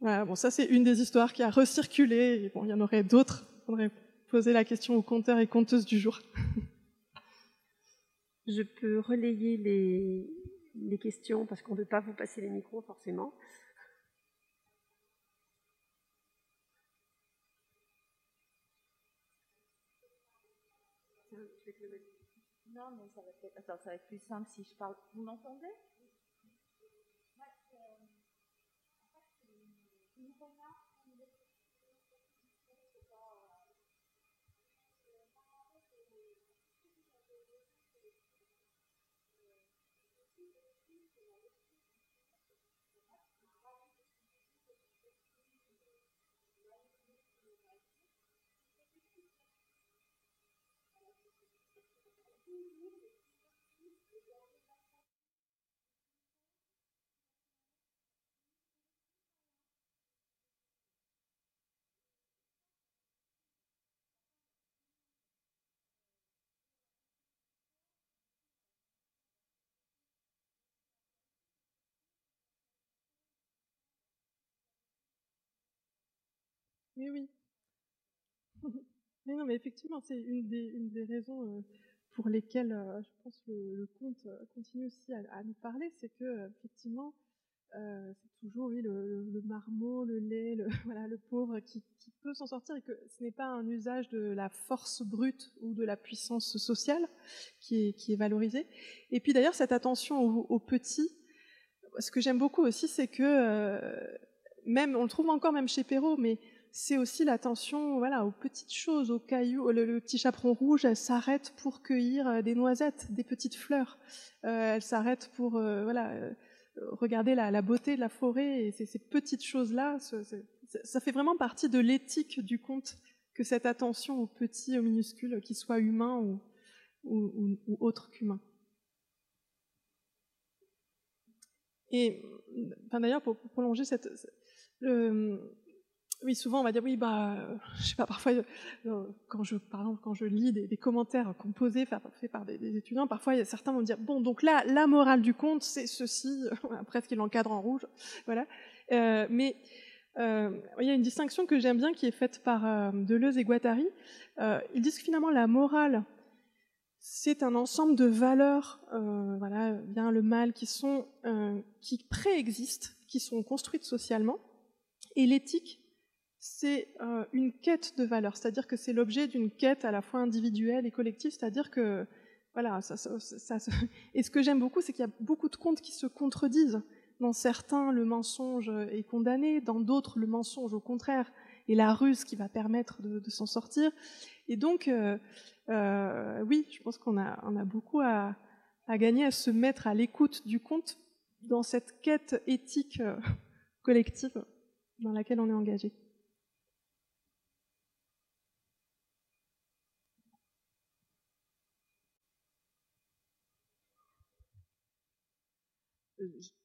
Voilà, bon, ça c'est une des histoires qui a recirculé. Et bon, il y en aurait d'autres. Il faudrait poser la question aux compteurs et compteuses du jour. (laughs) Je peux relayer les, les questions parce qu'on ne peut pas vous passer les micros forcément. Non, mais ça va, être... Attends, ça va être plus simple si je parle. Vous m'entendez? Oui, oui. (laughs) mais non, mais effectivement, c'est une des, une des raisons euh, pour lesquelles euh, je pense que le, conte euh, continue aussi à, nous parler, c'est que effectivement, c'est toujours oui, le, le, marmot, le lait, le, (laughs) le pauvre qui, peut s'en sortir et que ce n'est pas un usage de la force brute ou de la puissance sociale qui est, qui est valorisé. Et puis d'ailleurs, cette attention aux petits, ce que j'aime beaucoup aussi, c'est que même, on le trouve encore même chez Perrault, mais c'est aussi l'attention voilà, aux petites choses, aux cailloux. Le, petit chaperon rouge, elle s'arrête pour cueillir euh, des noisettes, des petites fleurs. Euh, elle s'arrête pour euh, voilà, regarder la, beauté de la forêt. Et ces petites choses-là, ça fait vraiment partie de l'éthique du conte que cette attention aux petits, aux minuscules, qu'ils soient humains ou, autres qu'humains. Et d'ailleurs, pour, prolonger cette, oui, souvent on va dire oui, bah, euh, je sais pas, parfois euh, quand je, par exemple, quand je lis des, commentaires composés faits par des, étudiants, parfois certains vont dire bon, donc là, la morale du conte, c'est ceci, (laughs) presque il l'encadre en rouge, voilà. Euh, mais il y a une distinction que j'aime bien qui est faite par Deleuze et Guattari. ils disent que finalement la morale, c'est un ensemble de valeurs, voilà, bien le mal, qui sont qui préexistent, qui sont construites socialement, et l'éthique c'est euh, une quête de valeur, c'est-à-dire que c'est l'objet d'une quête à la fois individuelle et collective, c'est-à-dire que voilà, ça, (laughs) et ce que j'aime beaucoup, c'est qu'il y a beaucoup de contes qui se contredisent. Dans certains, le mensonge est condamné, dans d'autres, le mensonge, au contraire, est la ruse qui va permettre de, s'en sortir. Et donc, euh, euh, oui, je pense qu'on a, on a beaucoup à, à, gagner à se mettre à l'écoute du conte dans cette quête éthique collective dans laquelle on est engagé.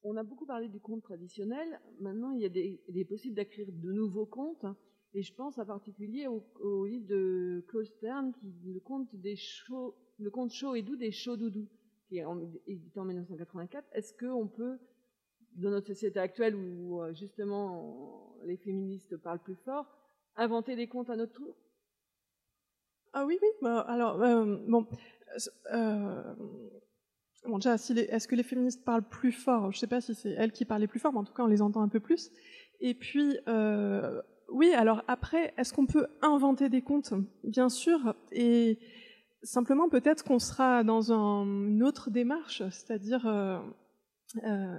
On a beaucoup parlé du conte traditionnel. Maintenant, il, est possible d'écrire de nouveaux contes. Et je pense en particulier au, livre de Claude Stern, qui, le conte le conte chaud et doux des chauds doudous, qui est édité en 1984. Est-ce qu'on peut, dans notre société actuelle où euh, justement les féministes parlent plus fort, inventer des contes à notre tour? Ah oui, oui. Bah, alors, euh, bon. Euh, Bon, déjà, est-ce que les féministes parlent plus fort? Je ne sais pas si c'est elles qui parlent plus fort, mais en tout cas, on les entend un peu plus. Et puis, euh, oui, alors après, est-ce qu'on peut inventer des contes? Bien sûr. Et simplement, peut-être qu'on sera dans une autre démarche, c'est-à-dire, euh, euh,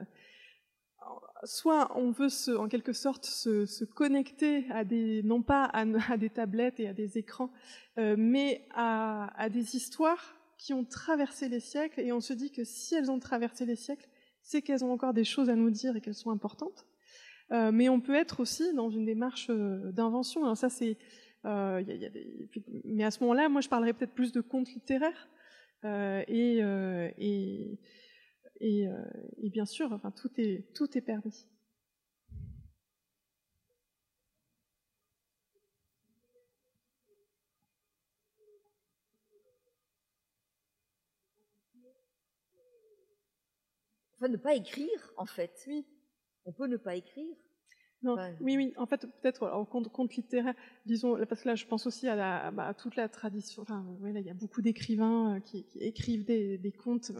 soit on veut en quelque sorte se, connecter à des, non pas à, des tablettes et à des écrans, mais à des histoires qui ont traversé les siècles, et on se dit que si elles ont traversé les siècles, c'est qu'elles ont encore des choses à nous dire et qu'elles sont importantes. Euh, mais on peut être aussi dans une démarche euh, d'invention. Alors ça, c'est, euh, mais à ce moment-là, moi, je parlerais peut-être plus de contes littéraires. Et, et, et, et, bien sûr, enfin, tout est tout est permis. Enfin, ne pas écrire, en fait. Oui. On peut ne pas écrire. Non, oui, oui. En fait, peut-être en compte, littéraire, disons, parce que là, je pense aussi à, bah, toute la tradition. Enfin, il y a beaucoup d'écrivains euh, qui, écrivent des, contes,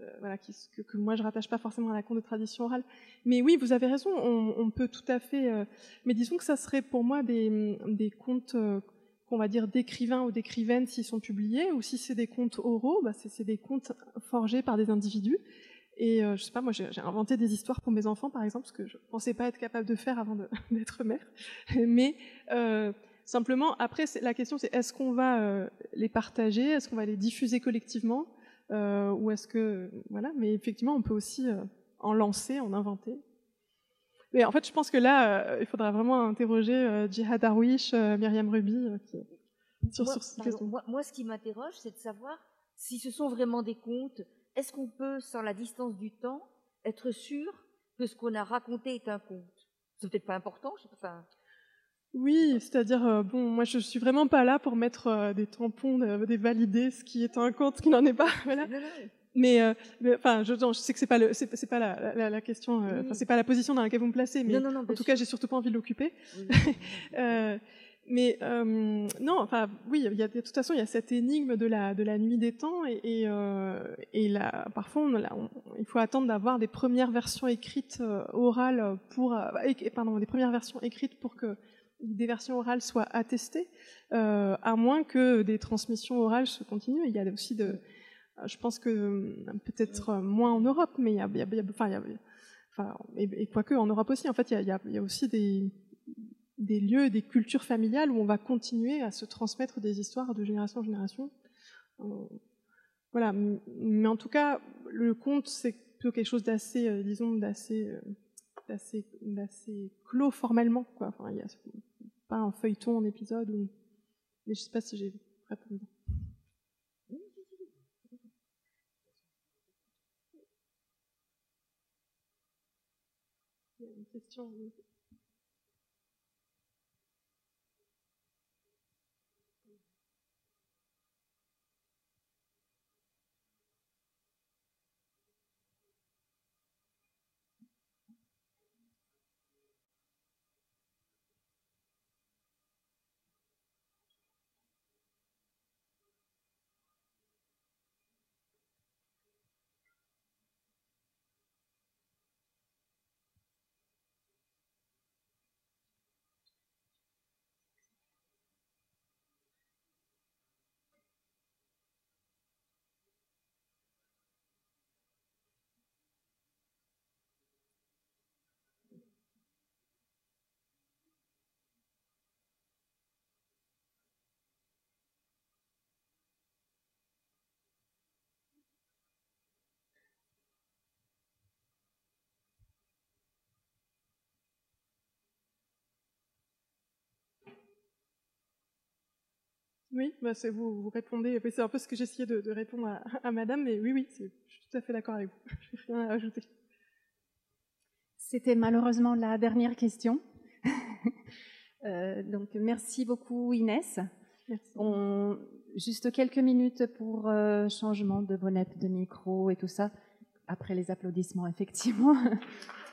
euh, voilà, que, moi je rattache pas forcément à la conte de tradition orale. Mais oui, vous avez raison. On, peut tout à fait. Euh, mais disons que ça serait pour moi des, des contes. qu'on va dire d'écrivains ou d'écrivaines s'ils sont publiés, ou si c'est des contes oraux, bah c'est des contes forgés par des individus. Et euh, je sais pas, moi j'ai inventé des histoires pour mes enfants, par exemple, ce que je pensais pas être capable de faire avant (laughs) d'être mère. Mais euh, simplement, après, la question c'est est-ce qu'on va euh, les partager, est-ce qu'on va les diffuser collectivement, euh, ou est-ce que voilà. Mais effectivement, on peut aussi en lancer, en inventer. Mais en fait, je pense que là, il faudra vraiment interroger Jihad Darwish, Myriam Ruby, qui, sur, moi, sur cette question. Moi, moi, ce qui m'interroge, c'est de savoir si ce sont vraiment des contes est-ce qu'on peut, sans la distance du temps, être sûr que ce qu'on a raconté est un conte? C'est peut-être pas important, je sais pas. Enfin... Oui, c'est-à-dire, euh, bon, moi je suis vraiment pas là pour mettre euh, des tampons, euh, des valider ce qui est un conte, ce qui n'en est pas. (laughs) Voilà. Mais, enfin, je, je, sais que c'est pas le, c'est, pas la, la, la question, enfin, c'est pas la position dans laquelle vous me placez, mais en tout cas, j'ai surtout pas envie de l'occuper. (laughs) Mais euh, non, enfin oui, il y a, de toute façon il y a cette énigme de la de la nuit des temps et et, euh, là, parfois il faut attendre d'avoir des premières versions écrites euh, orales pour pardon des premières versions écrites pour que des versions orales soient attestées, à moins que des transmissions orales se continuent. Il y a aussi de, je pense que peut-être moins en Europe, mais il y a, il y a, enfin, il y a enfin, et, et quoique en Europe aussi, en fait, il y a, il y a aussi des des lieux des cultures familiales où on va continuer à se transmettre des histoires de génération en génération. Euh, voilà, mais en tout cas, le conte, c'est plutôt quelque chose d'assez, euh, disons, d'assez, euh, d'assez, d'assez clos formellement, quoi. Enfin, il y a pas un feuilleton en épisode, ou... mais je sais pas si j'ai répondu. Il y question. Oui, bah vous, vous répondez, c'est un peu ce que j'essayais de, de, répondre à, à, madame, mais oui, oui, je suis tout à fait d'accord avec vous. (laughs) Je n'ai rien à ajouter. C'était malheureusement la dernière question. (laughs) euh, donc merci beaucoup Inès. Merci. On, juste quelques minutes pour euh, changement de bonnette, de micro et tout ça, après les applaudissements effectivement. (laughs)